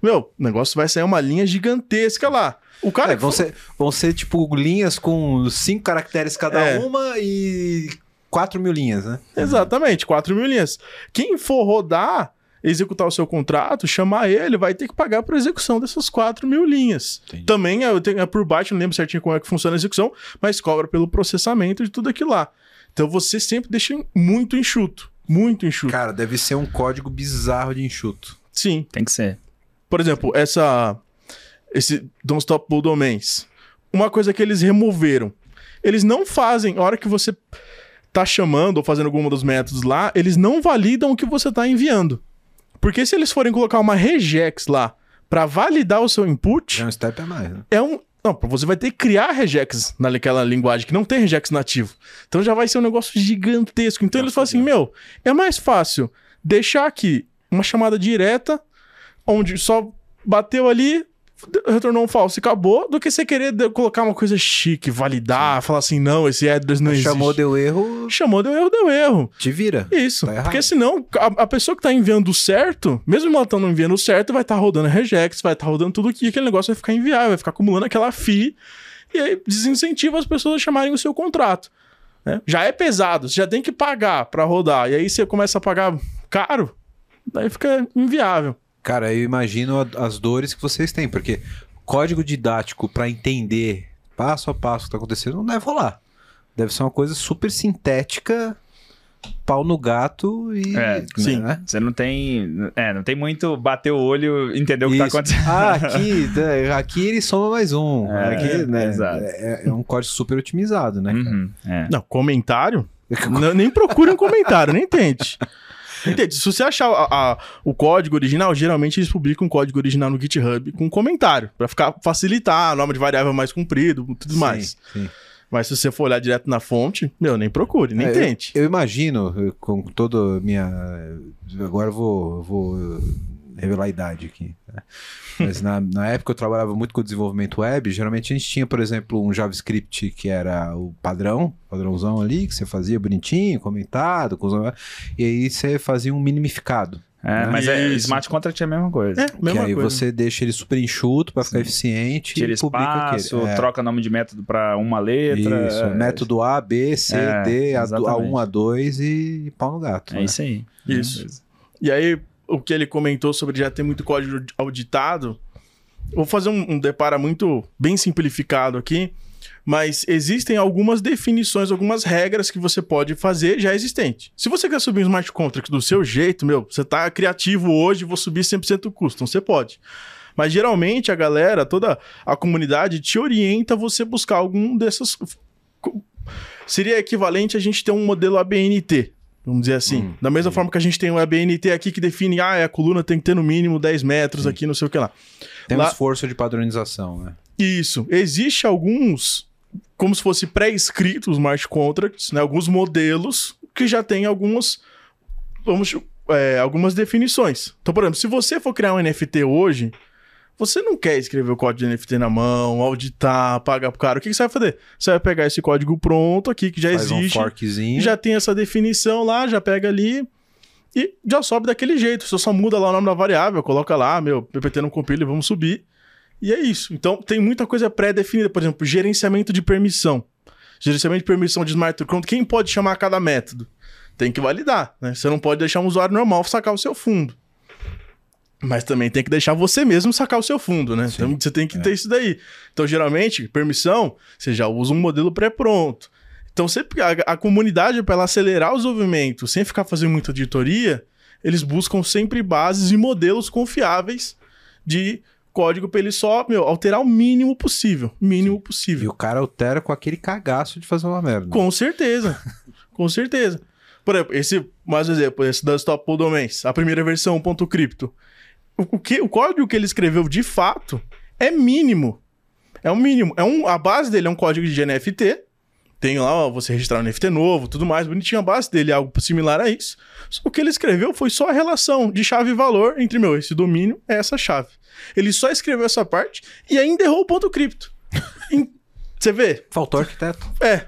Meu, o negócio vai sair uma linha gigantesca lá. O cara. É, vão, ser, vão ser, tipo, linhas com cinco caracteres cada é. uma e 4 mil linhas, né? Exatamente, 4 mil linhas. Quem for rodar, executar o seu contrato, chamar ele, vai ter que pagar por execução dessas 4 mil linhas. Entendi. Também é, é por baixo, não lembro certinho como é que funciona a execução, mas cobra pelo processamento de tudo aquilo lá. Então você sempre deixa muito enxuto. Muito enxuto. Cara, deve ser um código bizarro de enxuto. Sim. Tem que ser. Por exemplo, essa. Esse Don't Stop Bull Domains. Uma coisa que eles removeram. Eles não fazem. A hora que você tá chamando ou fazendo algum dos métodos lá, eles não validam o que você tá enviando. Porque se eles forem colocar uma regex lá para validar o seu input. É um step a mais, né? É um, não, você vai ter que criar regex naquela linguagem que não tem regex nativo. Então já vai ser um negócio gigantesco. Então Nossa, eles falam assim: meu, é mais fácil deixar aqui uma chamada direta, onde só bateu ali, retornou um falso e acabou, do que você querer colocar uma coisa chique, validar, Sim. falar assim, não, esse address não existe. Chamou, deu erro. Chamou, deu erro, deu erro. Te vira. Isso. Tá porque senão, a, a, pessoa que tá enviando certo, mesmo ela estando enviando certo, vai estar tá rodando regex, vai estar tá rodando tudo aqui, aquele negócio vai ficar inviável, vai ficar acumulando aquela FII, e aí desincentiva as pessoas a chamarem o seu contrato. Né? Já é pesado, você já tem que pagar para rodar, e aí você começa a pagar caro, daí fica inviável. Cara, eu imagino as dores que vocês têm, porque código didático para entender passo a passo o que está acontecendo não deve rolar. Deve ser uma coisa super sintética pau no gato e. É, sim. Né? Você não tem. É, não tem muito bater o olho entender o que tá acontecendo. Ah, aqui, né, aqui ele soma mais um. É, aqui, né, exato. É, é, um código super otimizado, né? Uhum, é. Não, comentário. não, nem procure um comentário, nem tente. Entende? Se você achar a, a, o código original, geralmente eles publicam o código original no GitHub com comentário, para ficar facilitar, nome de variável mais comprido, tudo sim, mais. Sim. Mas se você for olhar direto na fonte, meu, nem procure, nem é, tente. Eu, eu, imagino, com toda a minha. Agora eu vou, vou revelar a idade aqui. Né? Mas na, na época eu trabalhava muito com desenvolvimento web. Geralmente a gente tinha, por exemplo, um JavaScript que era o padrão, padrãozão ali, que você fazia bonitinho, comentado, com... e aí você fazia um minimificado. É, mas é, smart contract é a mesma coisa. É, mesma que aí coisa. você deixa ele super enxuto para ficar eficiente. Tira espaço, é. troca nome de método para uma letra. Isso, é. método A, B, C, é, D, A, A1, A2 e pau no gato. É né? isso aí. Isso. E aí, o que ele comentou sobre já ter muito código auditado, vou fazer um, um depara muito bem simplificado aqui mas existem algumas definições, algumas regras que você pode fazer já existente. Se você quer subir um smart contract do seu jeito, meu, você tá criativo hoje, vou subir 100% custom, você pode. Mas geralmente a galera, toda a comunidade te orienta a você buscar algum dessas seria equivalente a gente ter um modelo ABNT, vamos dizer assim. Hum, da mesma forma que a gente tem um ABNT aqui que define, ah, a coluna tem que ter no mínimo 10 metros aqui, não sei o que lá. Tem lá... um esforço de padronização, né? Isso. Existe alguns como se fosse pré-escrito os smart contracts, né? Alguns modelos que já tem algumas, vamos, é, algumas definições. Então, por exemplo, se você for criar um NFT hoje, você não quer escrever o código de NFT na mão, auditar, pagar pro cara. O que, que você vai fazer? Você vai pegar esse código pronto aqui, que já Faz existe. Um forkzinho. Já tem essa definição lá, já pega ali e já sobe daquele jeito. Você só muda lá o nome da variável, coloca lá, meu, PPT não compila e vamos subir. E é isso. Então, tem muita coisa pré-definida. Por exemplo, gerenciamento de permissão. Gerenciamento de permissão de smart contract. Quem pode chamar cada método? Tem que validar, né? Você não pode deixar um usuário normal sacar o seu fundo. Mas também tem que deixar você mesmo sacar o seu fundo, né? Sim, então você tem que é. ter isso daí. Então, geralmente, permissão, você já usa um modelo pré-pronto. Então, sempre, a, a comunidade, para ela acelerar o desenvolvimento sem ficar fazendo muita auditoria, eles buscam sempre bases e modelos confiáveis de código pra ele só, meu, alterar o mínimo possível. Mínimo Sim. possível. E o cara altera com aquele cagaço de fazer uma merda. Com certeza. com certeza. Por exemplo, esse, mais um exemplo, esse da Stop Domains, a primeira versão, ponto cripto. O, que, o código que ele escreveu de fato é mínimo. É o um mínimo. É um, a base dele é um código de NFT. Tem lá, ó, você registrar um NFT novo, tudo mais, bonitinho. A base dele é algo similar a isso. O que ele escreveu foi só a relação de chave e valor entre, meu, esse domínio é essa chave. Ele só escreveu essa parte e ainda errou o ponto cripto. Você vê? Faltou arquiteto. É.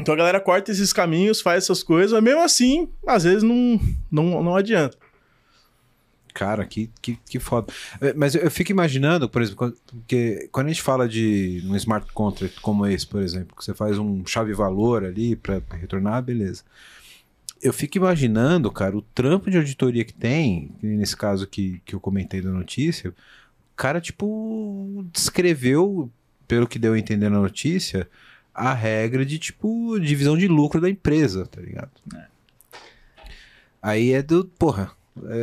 Então a galera corta esses caminhos, faz essas coisas, mesmo assim, às vezes não, não, não adianta. Cara, que, que, que foda. É, mas eu fico imaginando, por exemplo, porque quando a gente fala de um smart contract como esse, por exemplo, que você faz um chave-valor ali para retornar, beleza eu fico imaginando, cara, o trampo de auditoria que tem, nesse caso que, que eu comentei da notícia, o cara, tipo, descreveu, pelo que deu a entender na notícia, a regra de, tipo, divisão de lucro da empresa, tá ligado? É. Aí é do, porra,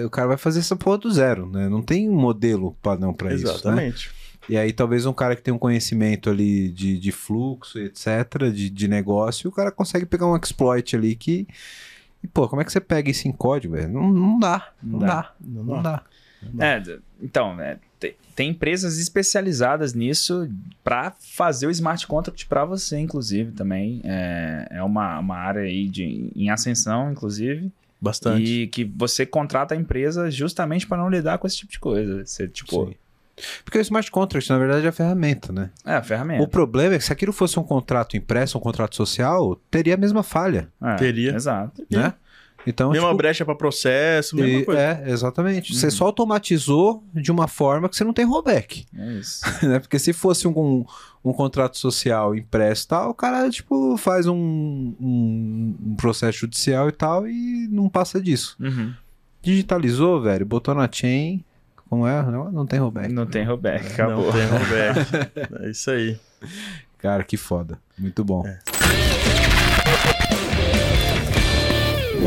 o cara vai fazer essa porra do zero, né? Não tem um modelo padrão para isso, né? Exatamente. E aí talvez um cara que tem um conhecimento ali de, de fluxo, etc, de, de negócio, o cara consegue pegar um exploit ali que e, pô, como é que você pega isso em código, velho? Não, não, dá, não, não dá, dá, não, não dá. dá. É, então, é, tem, tem, empresas especializadas nisso para fazer o smart contract para você, inclusive, também. É, é uma, uma área aí de, em ascensão, inclusive. Bastante. E que você contrata a empresa justamente para não lidar com esse tipo de coisa. Você, tipo, Sim. Porque o smart contract, na verdade, é a ferramenta, né? É, a ferramenta. O problema é que se aquilo fosse um contrato impresso, um contrato social, teria a mesma falha. É, teria. Exato. Né? Então, mesma tipo, brecha para processo, mesma e, coisa. É, exatamente. Uhum. Você só automatizou de uma forma que você não tem rollback. É isso. né? Porque se fosse um, um, contrato social impresso e tal, o cara, tipo, faz um, um, um, processo judicial e tal e não passa disso. Uhum. Digitalizou, velho, botou na chain, como é? Não, não tem rollback. Não tem rollback, acabou. Não tem rollback. é isso aí. Cara, que foda. Muito bom. É.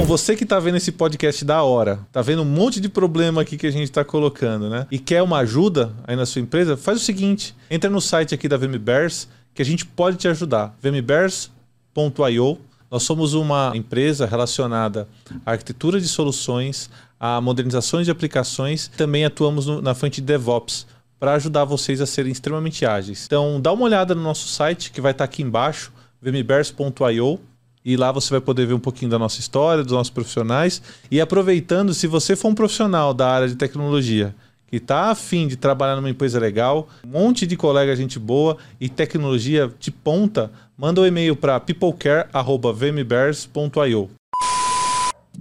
Bom, você que tá vendo esse podcast da hora, tá vendo um monte de problema aqui que a gente tá colocando, né? E quer uma ajuda aí na sua empresa, faz o seguinte: entra no site aqui da VMBears que a gente pode te ajudar. vmbears.io. Nós somos uma empresa relacionada à arquitetura de soluções, a modernizações de aplicações, também atuamos no, na frente de DevOps para ajudar vocês a serem extremamente ágeis. Então, dá uma olhada no nosso site que vai estar tá aqui embaixo, vmbears.io. E lá você vai poder ver um pouquinho da nossa história, dos nossos profissionais. E aproveitando, se você for um profissional da área de tecnologia que está afim de trabalhar numa empresa legal, um monte de colega gente boa e tecnologia de ponta, manda um e-mail para peoplecare.vmbears.io.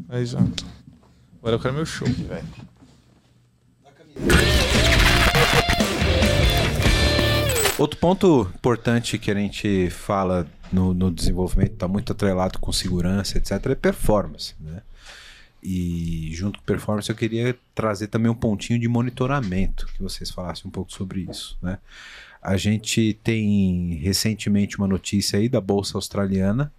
Aí já. Agora eu quero meu show, velho. Outro ponto importante que a gente fala no, no desenvolvimento, está muito atrelado com segurança, etc., é performance. Né? E junto com performance eu queria trazer também um pontinho de monitoramento, que vocês falassem um pouco sobre isso. Né? A gente tem recentemente uma notícia aí da Bolsa Australiana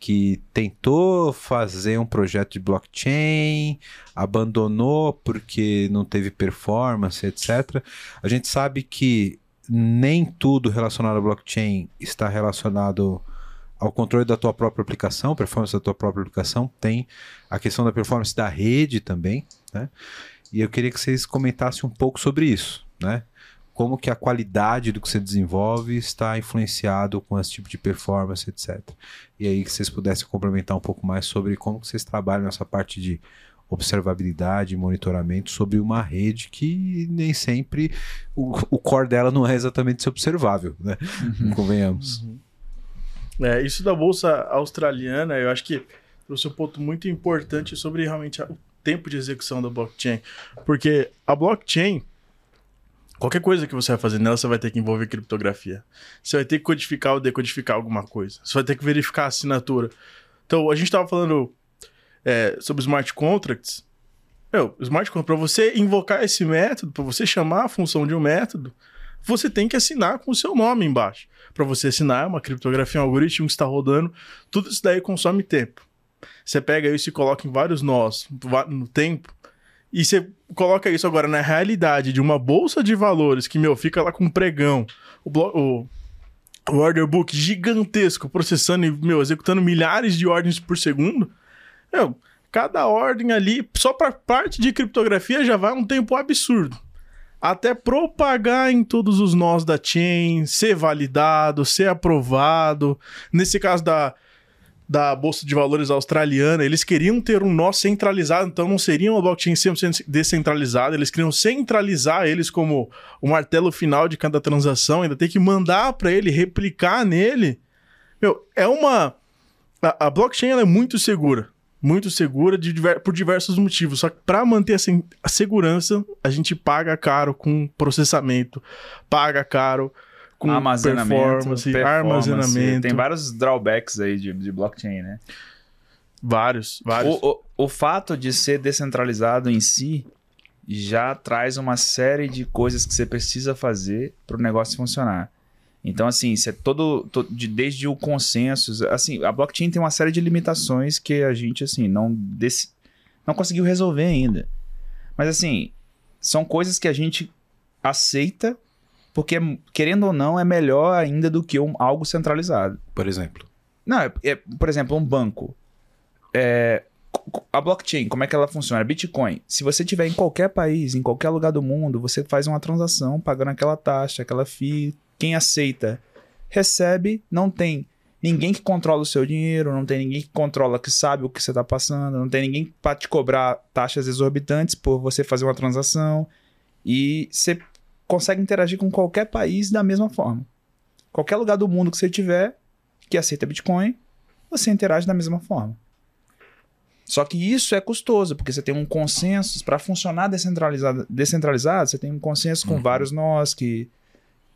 que tentou fazer um projeto de blockchain, abandonou porque não teve performance, etc. A gente sabe que nem tudo relacionado a blockchain está relacionado ao controle da tua própria aplicação, performance da tua própria aplicação, tem a questão da performance da rede também, né? E eu queria que vocês comentassem um pouco sobre isso, né? Como que a qualidade do que você desenvolve está influenciado com esse tipo de performance, etc. E aí que vocês pudessem complementar um pouco mais sobre como que vocês trabalham nessa parte de observabilidade, monitoramento sobre uma rede que nem sempre o, o core dela não é exatamente ser observável, né? Uhum. Convenhamos. Uhum. É, isso da bolsa australiana, eu acho que trouxe um ponto muito importante sobre realmente o tempo de execução da blockchain, porque a blockchain Qualquer coisa que você vai fazer nela, você vai ter que envolver criptografia. Você vai ter que codificar ou decodificar alguma coisa. Você vai ter que verificar a assinatura. Então, a gente estava falando é, sobre smart contracts, meu, smart contract, para você invocar esse método, para você chamar a função de um método, você tem que assinar com o seu nome embaixo. Para você assinar é uma criptografia, um algoritmo que está rodando, tudo isso daí consome tempo. Você pega isso e coloca em vários nós no tempo, e você coloca isso agora na realidade de uma bolsa de valores que, meu, fica lá com um pregão, o, o, o order book gigantesco, processando e, meu, executando milhares de ordens por segundo. Meu, cada ordem ali, só para parte de criptografia já vai um tempo absurdo. Até propagar em todos os nós da chain, ser validado, ser aprovado. Nesse caso da, da Bolsa de Valores australiana, eles queriam ter um nó centralizado, então não seria uma blockchain 100% descentralizada, eles queriam centralizar eles como o martelo final de cada transação, ainda ter que mandar para ele, replicar nele. Meu, é uma... A, a blockchain é muito segura muito segura diver por diversos motivos. Só que para manter assim, a segurança, a gente paga caro com processamento, paga caro com armazenamento, performance, performance, armazenamento. Tem vários drawbacks aí de, de blockchain, né? Vários, vários. O, o, o fato de ser descentralizado em si já traz uma série de coisas que você precisa fazer para o negócio funcionar. Então, assim, é todo, todo de, desde o consenso, assim, a blockchain tem uma série de limitações que a gente, assim, não, desse, não conseguiu resolver ainda. Mas, assim, são coisas que a gente aceita porque, querendo ou não, é melhor ainda do que um, algo centralizado. Por exemplo? Não, é, é por exemplo, um banco. É, a blockchain, como é que ela funciona? Bitcoin. Se você tiver em qualquer país, em qualquer lugar do mundo, você faz uma transação pagando aquela taxa, aquela FII, quem aceita recebe, não tem ninguém que controla o seu dinheiro, não tem ninguém que controla, que sabe o que você está passando, não tem ninguém para te cobrar taxas exorbitantes por você fazer uma transação. E você consegue interagir com qualquer país da mesma forma. Qualquer lugar do mundo que você tiver que aceita Bitcoin, você interage da mesma forma. Só que isso é custoso, porque você tem um consenso para funcionar descentralizado, descentralizado, você tem um consenso com uhum. vários nós que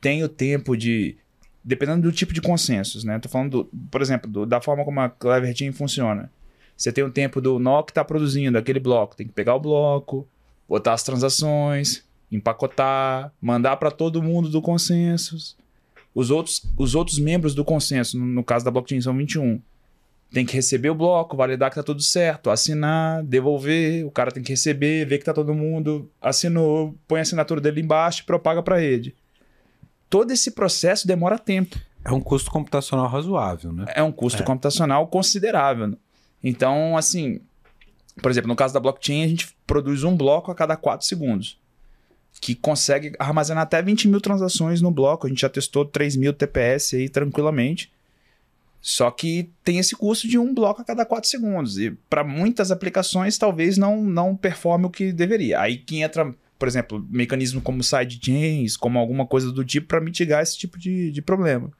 tem o tempo de. Dependendo do tipo de consensos, né? Tô falando, do, por exemplo, do, da forma como a Clever Team funciona. Você tem o tempo do nó que está produzindo aquele bloco. Tem que pegar o bloco, botar as transações, empacotar, mandar para todo mundo do consenso. Os outros, os outros membros do consenso, no, no caso da blockchain são 21, tem que receber o bloco, validar que tá tudo certo, assinar, devolver, o cara tem que receber, ver que tá todo mundo, assinou, põe a assinatura dele embaixo e propaga para a rede. Todo esse processo demora tempo. É um custo computacional razoável, né? É um custo é. computacional considerável. Então, assim, por exemplo, no caso da blockchain, a gente produz um bloco a cada 4 segundos, que consegue armazenar até 20 mil transações no bloco. A gente já testou 3 mil TPS aí tranquilamente. Só que tem esse custo de um bloco a cada 4 segundos. E para muitas aplicações, talvez não, não performe o que deveria. Aí que entra, por exemplo, mecanismo como sidechains, como alguma coisa do tipo, para mitigar esse tipo de, de problema.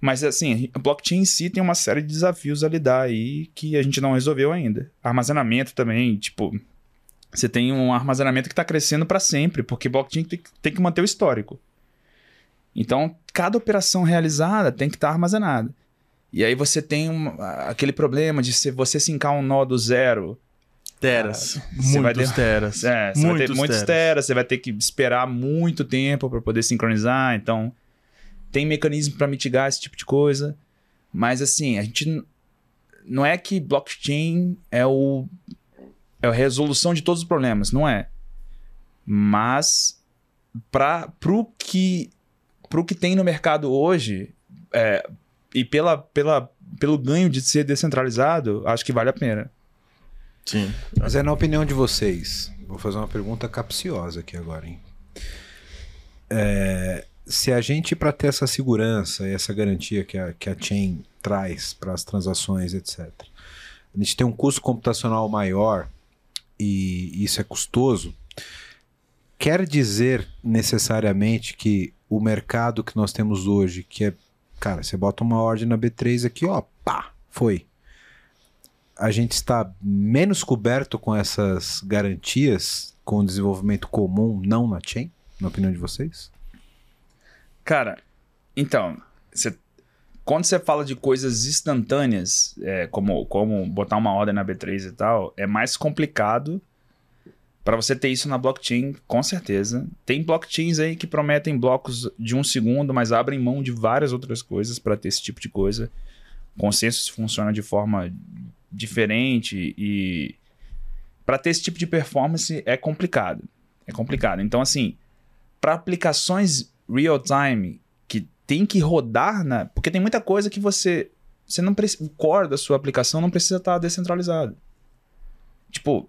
Mas assim, a blockchain em si tem uma série de desafios a lidar aí que a gente não resolveu ainda. Armazenamento também, tipo, você tem um armazenamento que está crescendo para sempre, porque blockchain tem, que manter o histórico. Então, cada operação realizada tem que estar tá armazenada. E aí você tem um, aquele problema de se você sincar um nó do zero. Teras. Ah, muitos ter, teras. É, você muitos vai ter muitos teras. teras, você vai ter que esperar muito tempo para poder sincronizar. Então, tem mecanismo para mitigar esse tipo de coisa. Mas assim, a gente não é que blockchain é o é a resolução de todos os problemas, não é. Mas para pro que pro que tem no mercado hoje é, e pela, pela, pelo ganho de ser descentralizado, acho que vale a pena. Sim. Mas é na opinião de vocês. Vou fazer uma pergunta capciosa aqui agora, hein? É, se a gente, para ter essa segurança e essa garantia que a, que a chain traz para as transações, etc., a gente tem um custo computacional maior e isso é custoso, quer dizer necessariamente que o mercado que nós temos hoje, que é, cara, você bota uma ordem na B3 aqui, ó, pá, foi. A gente está menos coberto com essas garantias com o desenvolvimento comum, não na chain, na opinião de vocês? Cara, então, cê, quando você fala de coisas instantâneas, é, como, como botar uma ordem na B3 e tal, é mais complicado para você ter isso na blockchain, com certeza. Tem blockchains aí que prometem blocos de um segundo, mas abrem mão de várias outras coisas para ter esse tipo de coisa. Consenso funciona de forma diferente e para ter esse tipo de performance é complicado. É complicado. Então, assim, para aplicações real time que tem que rodar na. Porque tem muita coisa que você. Você não. O core da sua aplicação não precisa estar descentralizado. Tipo,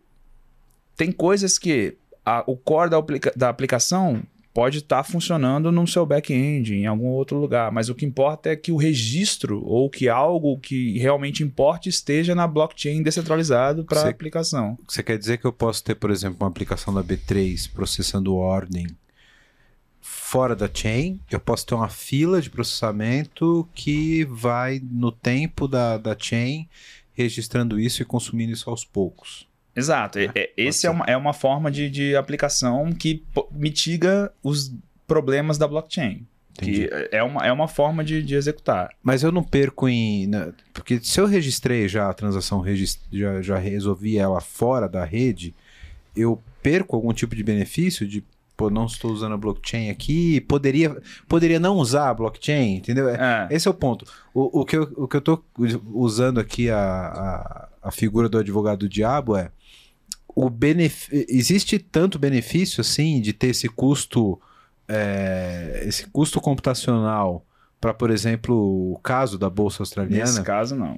tem coisas que a, o core da, aplica, da aplicação pode estar tá funcionando no seu back-end, em algum outro lugar, mas o que importa é que o registro ou que algo que realmente importe esteja na blockchain descentralizado para a aplicação. Você quer dizer que eu posso ter, por exemplo, uma aplicação da B3 processando ordem fora da chain, eu posso ter uma fila de processamento que vai no tempo da, da chain registrando isso e consumindo isso aos poucos. Exato. É, é, esse é uma, é uma forma de, de aplicação que mitiga os problemas da blockchain. Entendi. Que é uma, é uma forma de, de executar. Mas eu não perco em. Né, porque se eu registrei já a transação, já, já resolvi ela fora da rede, eu perco algum tipo de benefício de pô, não estou usando a blockchain aqui, poderia, poderia não usar a blockchain, entendeu? É. Esse é o ponto. O, o, que eu, o que eu tô usando aqui a, a, a figura do advogado do diabo é o benef... existe tanto benefício assim de ter esse custo é, esse custo computacional para, por exemplo, o caso da bolsa australiana. Nesse caso não.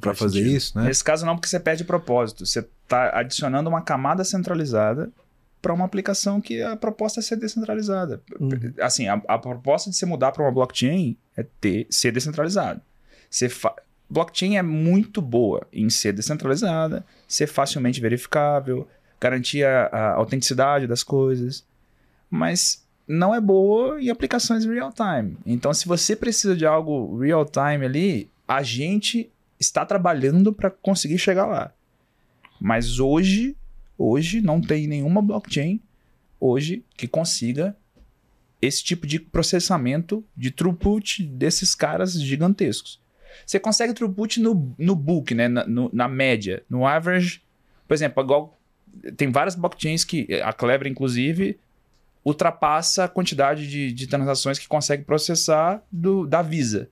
Para fazer sentido. isso, né? Nesse caso não, porque você perde propósito. Você está adicionando uma camada centralizada para uma aplicação que a proposta é ser descentralizada. Uhum. Assim, a, a, proposta de você mudar para uma blockchain é ter, ser descentralizado. Você fa... Blockchain é muito boa em ser descentralizada, ser facilmente verificável, garantir a, a autenticidade das coisas, mas não é boa em aplicações real-time. Então, se você precisa de algo real-time ali, a gente está trabalhando para conseguir chegar lá. Mas hoje Hoje não tem nenhuma blockchain hoje que consiga esse tipo de processamento de throughput desses caras gigantescos. Você consegue throughput no, no book, né? na, no, na média, no average. Por exemplo, igual, tem várias blockchains que, a Clever inclusive, ultrapassa a quantidade de, de transações que consegue processar do, da Visa.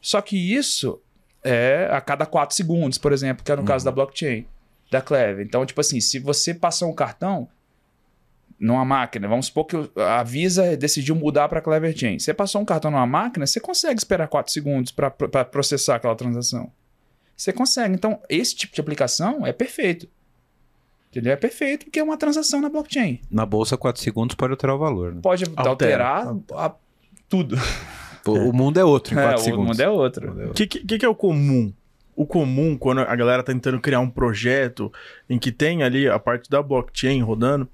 Só que isso é a cada 4 segundos, por exemplo, que é no uhum. caso da blockchain, da Clever. Então, tipo assim, se você passou um cartão numa máquina, vamos supor que a Visa decidiu mudar para Clever Chain. Você passou um cartão numa máquina, você consegue esperar 4 segundos para processar aquela transação. Você consegue. Então, esse tipo de aplicação é perfeito. Entendeu? É perfeito porque é uma transação na blockchain. Na bolsa, 4 segundos pode alterar o valor. Né? Pode alterar a, tudo. O, mundo é outro em 4 é, segundos. O mundo é outro. O que, que, que é o comum? O comum, quando a galera tá tentando criar um projeto em que tem ali a parte da blockchain rodando,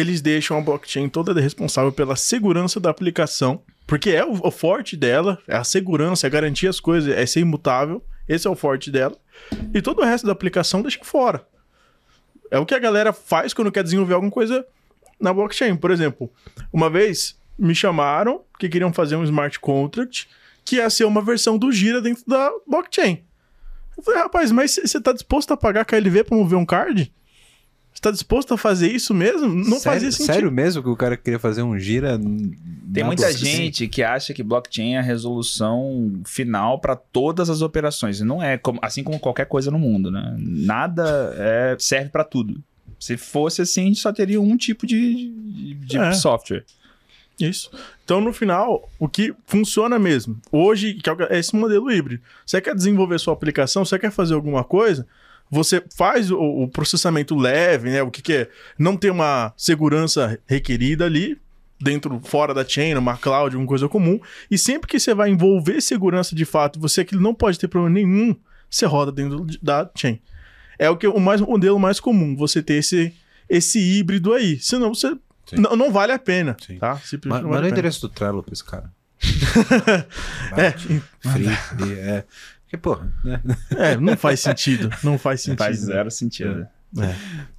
eles deixam a blockchain toda responsável pela segurança da aplicação, porque é o, forte dela, é a segurança, é garantir as coisas, é ser imutável, esse é o forte dela. E todo o resto da aplicação deixa fora. É o que a galera faz quando quer desenvolver alguma coisa na blockchain. Por exemplo, uma vez me chamaram que queriam fazer um smart contract que ia ser uma versão do Gira dentro da blockchain. Eu falei, rapaz, mas você está disposto a pagar KLV para mover um card? Você tá disposto a fazer isso mesmo? Não sério, fazia sentido. Sério mesmo que o cara queria fazer um gira? Tem muita gente que acha que blockchain é a resolução final para todas as operações. E não é, assim como qualquer coisa no mundo, né? Nada é, serve para tudo. Se fosse assim, a gente só teria um tipo de, de é. software. Isso. Então, no final, o que funciona mesmo, hoje, que é esse modelo híbrido. Você quer desenvolver sua aplicação, você quer fazer alguma coisa, você faz o, o processamento leve, né? O que, que, é? Não ter uma segurança requerida ali, dentro, fora da chain, uma cloud, alguma coisa comum. E sempre que você vai envolver segurança de fato, você que não pode ter problema nenhum, você roda dentro da chain. É o que o mais o modelo mais comum, você ter esse, esse híbrido aí. Senão você não, não vale a pena. Sim. Tá? Mas, não vale o endereço do Trello pra esse cara. é. Free, é. Porque, pô, né? É, não faz sentido. Não faz sentido. Faz zero sentido. É.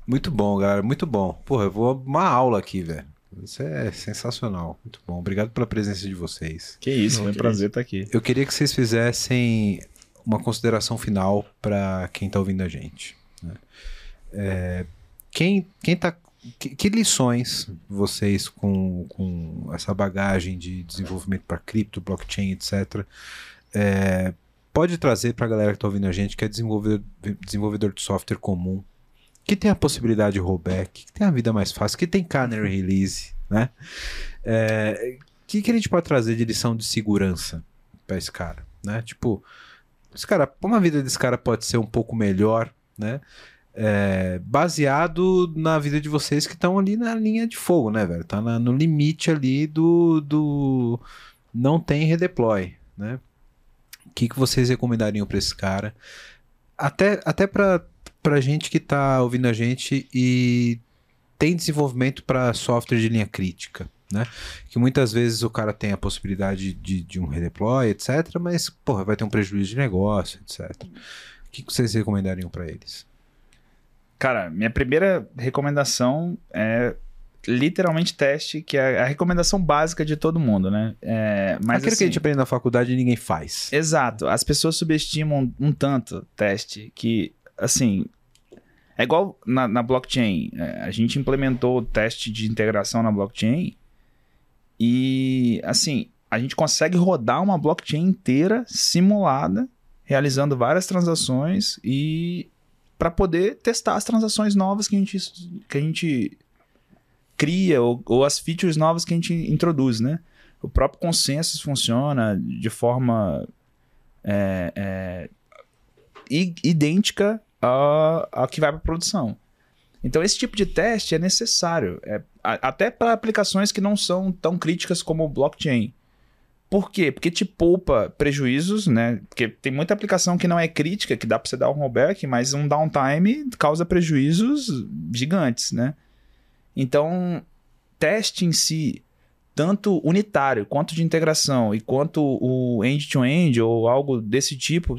Muito bom, galera. Muito bom. Porra, eu vou uma aula aqui, velho. Isso é sensacional. Muito bom. Obrigado pela presença de vocês. Que isso, foi um prazer estar aqui. Eu queria que vocês fizessem uma consideração final para quem está ouvindo a gente. Né? É, quem, quem tá. Que, que, lições vocês com, com essa bagagem de desenvolvimento para cripto, blockchain, etc., é, pode trazer para a galera que está ouvindo a gente, que é desenvolvedor, desenvolvedor de software comum, que tem a possibilidade de rollback, que tem a vida mais fácil, que tem canary release, né? O é, que, que a gente pode trazer de lição de segurança para esse cara, né? Tipo, esse cara, como a vida desse cara pode ser um pouco melhor, né? É, baseado na vida de vocês que estão ali na linha de fogo, né, velho? Tá na, no limite ali do, do não tem redeploy, né? Que, que vocês recomendariam para esse cara? Até, até para pra gente que está ouvindo a gente e tem desenvolvimento para software de linha crítica, né? Que muitas vezes o cara tem a possibilidade de, de um redeploy, etc, mas porra, vai ter um prejuízo de negócio, etc. O que, que vocês recomendariam para eles? Cara, minha primeira recomendação é literalmente teste, que é a recomendação básica de todo mundo, né? É, mas Aquilo assim, que a gente aprende na faculdade e ninguém faz. Exato. As pessoas subestimam um tanto teste que, assim, é igual na, na blockchain. É, a gente implementou o teste de integração na blockchain e, assim, a gente consegue rodar uma blockchain inteira simulada, realizando várias transações e para poder testar as transações novas que a gente, que a gente cria ou, ou as features novas que a gente introduz, né? O próprio consensus funciona de forma é, é, idêntica ao que vai para produção. Então, esse tipo de teste é necessário, é, até para aplicações que não são tão críticas como o blockchain. Por quê? Porque te poupa prejuízos, né? Porque tem muita aplicação que não é crítica, que dá para você dar um rollback, mas um downtime causa prejuízos gigantes, né? Então, teste em si, tanto unitário quanto de integração e quanto o end-to-end -end, ou algo desse tipo,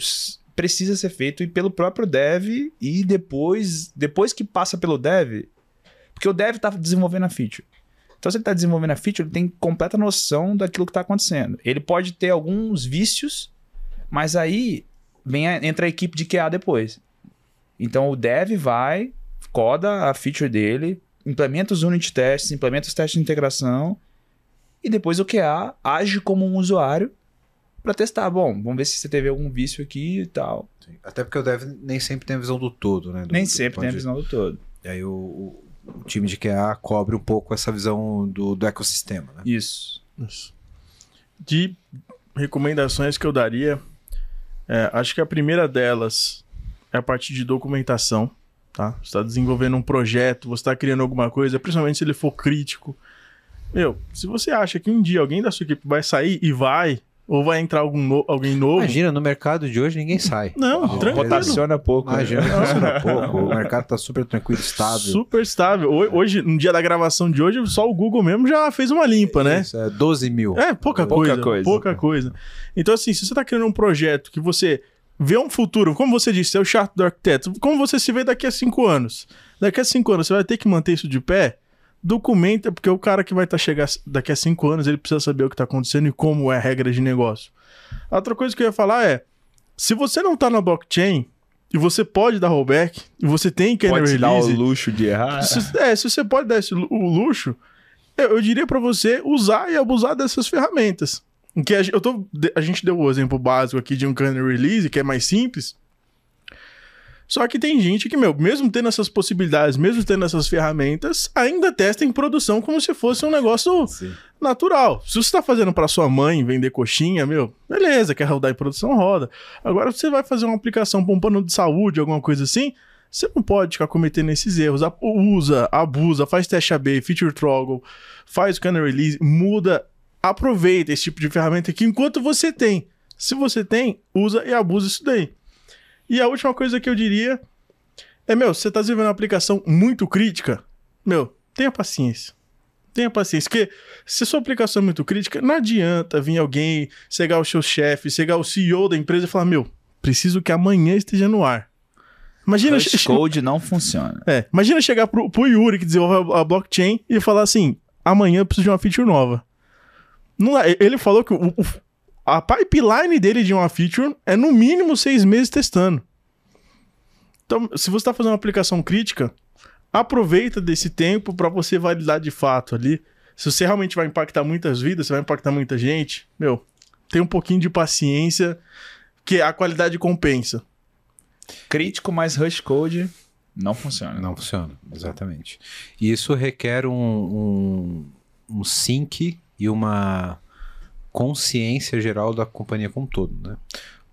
precisa ser feito pelo próprio dev e depois, depois que passa pelo dev, porque o dev está desenvolvendo a feature. Então, se ele está desenvolvendo a feature, ele tem completa noção daquilo que está acontecendo. Ele pode ter alguns vícios, mas aí vem a, entra a equipe de QA depois. Então, o dev vai, coda a feature dele, implementa os unit tests, implementa os testes de integração e depois o QA age como um usuário para testar. Bom, vamos ver se você teve algum vício aqui e tal. Sim. Até porque o dev nem sempre tem a visão do todo, né? Do, nem do sempre tem a visão do todo. E aí o, o, o, time de QA cobre um pouco essa visão do, do ecossistema, né? Isso. Isso. De recomendações que eu daria, é, acho que a primeira delas é a parte de documentação. Tá? Você está desenvolvendo um projeto, você está criando alguma coisa, principalmente se ele for crítico. Meu, se você acha que um dia alguém da sua equipe vai sair e vai, ou vai entrar algum no, alguém novo. Imagina, no mercado de hoje ninguém sai. Não, oh, tranquilo. Rotaciona pouco. Né? Imagina, rotaciona pouco. O mercado tá super tranquilo, estável. Super estável. Hoje, no dia da gravação de hoje, só o Google mesmo já fez uma limpa, né? Isso, é 12 mil. É, pouca, pouca coisa, coisa. Pouca coisa. Então, assim, se você tá criando um projeto que você vê um futuro, como você disse, é o chato do arquiteto, como você se vê daqui a cinco anos? Daqui a cinco anos, você vai ter que manter isso de pé? Documenta, porque o cara que vai estar tá chegando daqui a cinco anos, ele precisa saber o que está acontecendo e como é a regra de negócio. Outra coisa que eu ia falar é: se você não tá na blockchain e você pode dar rollback, e você tem que pode release, dar o luxo de errar. Se, é, se você pode dar esse, o luxo, eu, eu diria para você usar e abusar dessas ferramentas. Que a, eu tô, a gente deu o exemplo básico aqui de um canary release, que é mais simples. Só que tem gente que, meu, mesmo tendo essas possibilidades, mesmo tendo essas ferramentas, ainda testa em produção como se fosse um negócio Sim. natural. Se você está fazendo para sua mãe vender coxinha, meu, beleza, quer rodar em produção, roda. Agora, você vai fazer uma aplicação para um plano de saúde, alguma coisa assim, você não pode ficar cometendo esses erros. Usa, abusa, faz teste AB, feature toggle, faz o release, muda, aproveita esse tipo de ferramenta aqui enquanto você tem. Se você tem, usa e abusa isso daí. E a última coisa que eu diria é, meu, você tá desenvolvendo uma aplicação muito crítica, meu, tenha paciência. Tenha paciência, porque se a sua aplicação é muito crítica, não adianta vir alguém, chegar o seu chefe, chegar o CEO da empresa e falar, meu, preciso que amanhã esteja no ar. Imagina... O code não funciona. É, imagina chegar pro, pro Yuri, que desenvolve a, a blockchain, e falar assim, amanhã eu preciso de uma feature nova. Não, ele falou que o, o, a pipeline dele de uma feature é no mínimo seis meses testando. Então, se você está fazendo uma aplicação crítica, aproveita desse tempo para você validar de fato ali. Se você realmente vai impactar muitas vidas, você vai impactar muita gente, meu, tem um pouquinho de paciência, que a qualidade compensa. Crítico mais rush code não funciona. Não funciona, exatamente. E isso requer um, um, um sync e uma consciência geral da companhia como um todo, né?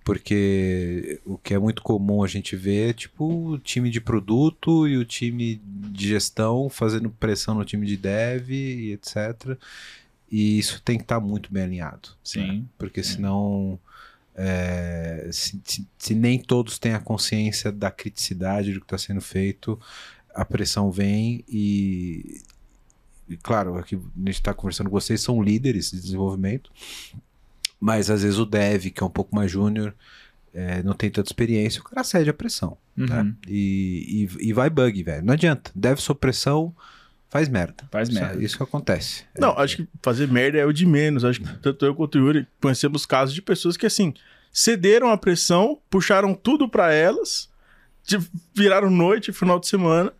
Porque o que é muito comum a gente ver é tipo o time de produto e o time de gestão fazendo pressão no time de dev e etc. E isso tem que estar tá muito bem alinhado. Né? Sim. Né? Porque senão. É, se, se, se, nem todos têm a consciência da criticidade do que está sendo feito, a pressão vem e claro, aqui a gente está conversando com vocês, são líderes de desenvolvimento, mas às vezes o dev, que é um pouco mais júnior, é, não tem tanta experiência, o cara cede a pressão. Uhum. Né? E, e, e, vai bug, velho. Não adianta. Dev sob pressão faz merda. Faz isso, merda. Isso acontece. Não, é, acho que fazer merda é o de menos. Acho que tanto eu quanto o Yuri conhecemos casos de pessoas que, assim, cederam a pressão, puxaram tudo para elas, viraram noite, final de semana,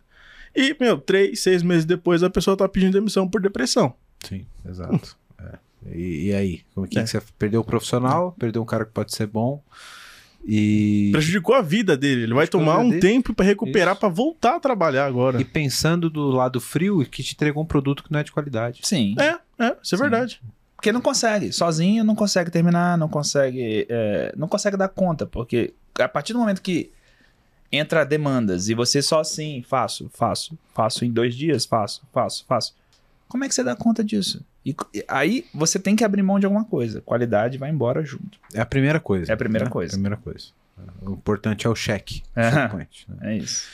e, meu, três, seis meses depois a pessoa tá pedindo demissão por depressão. Sim, exato. é. e, e, aí? Como é que, é. que você perdeu o profissional, perdeu um cara que pode ser bom e. Prejudicou a vida dele. Ele vai tomar um dele. tempo para recuperar para voltar a trabalhar agora. E pensando do lado frio, que te entregou um produto que não é de qualidade. Sim. É, é, isso é Sim. verdade. Porque não consegue, sozinho não consegue terminar, não consegue, é, não consegue dar conta, porque a partir do momento que entra demandas e você só assim, faço, faço, faço em dois dias, faço, faço, faço. Como é que você dá conta disso? E, aí você tem que abrir mão de alguma coisa. Qualidade vai embora junto. É a primeira coisa. É a primeira né? coisa. A primeira coisa. O importante é o cheque. É, né? é isso.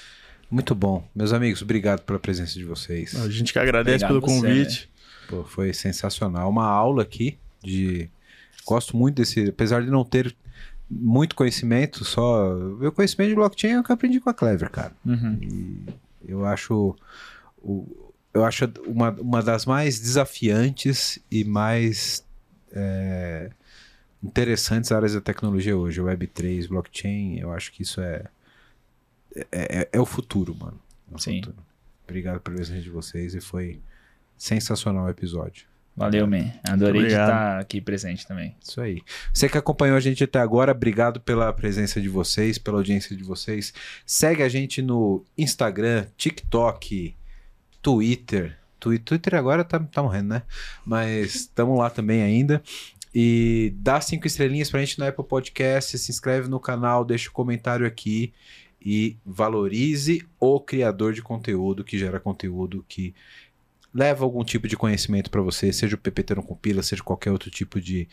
Muito bom. Meus amigos, obrigado pela presença de vocês. A gente que agradece obrigado pelo convite. Pô, foi sensacional. Uma aula aqui de. Gosto muito desse. Apesar de não ter muito conhecimento, só. Meu conhecimento de blockchain é o que eu aprendi com a Clever, cara. Uhum. E eu acho. Eu acho uma, uma das mais desafiantes e mais é, interessantes áreas da tecnologia hoje. Web3, blockchain, eu acho que isso é. É, é, é o futuro, mano. É o Sim. Futuro. Obrigado pela presença de vocês e foi sensacional o episódio. Valeu, man. Adorei estar aqui presente também. Isso aí. Você que acompanhou a gente até agora, obrigado pela presença de vocês, pela audiência de vocês. Segue a gente no Instagram, TikTok, Twitter. Twitter agora tá, tá morrendo, né? Mas estamos lá também ainda. E dá cinco estrelinhas pra gente no Apple Podcast, se inscreve no canal, deixa o um comentário aqui e valorize o criador de conteúdo que gera conteúdo que leva algum tipo de conhecimento para você, seja o PPT no Compila, seja qualquer outro tipo de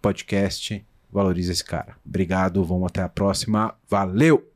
podcast. Valorize esse cara. Obrigado, vamos até a próxima. Valeu!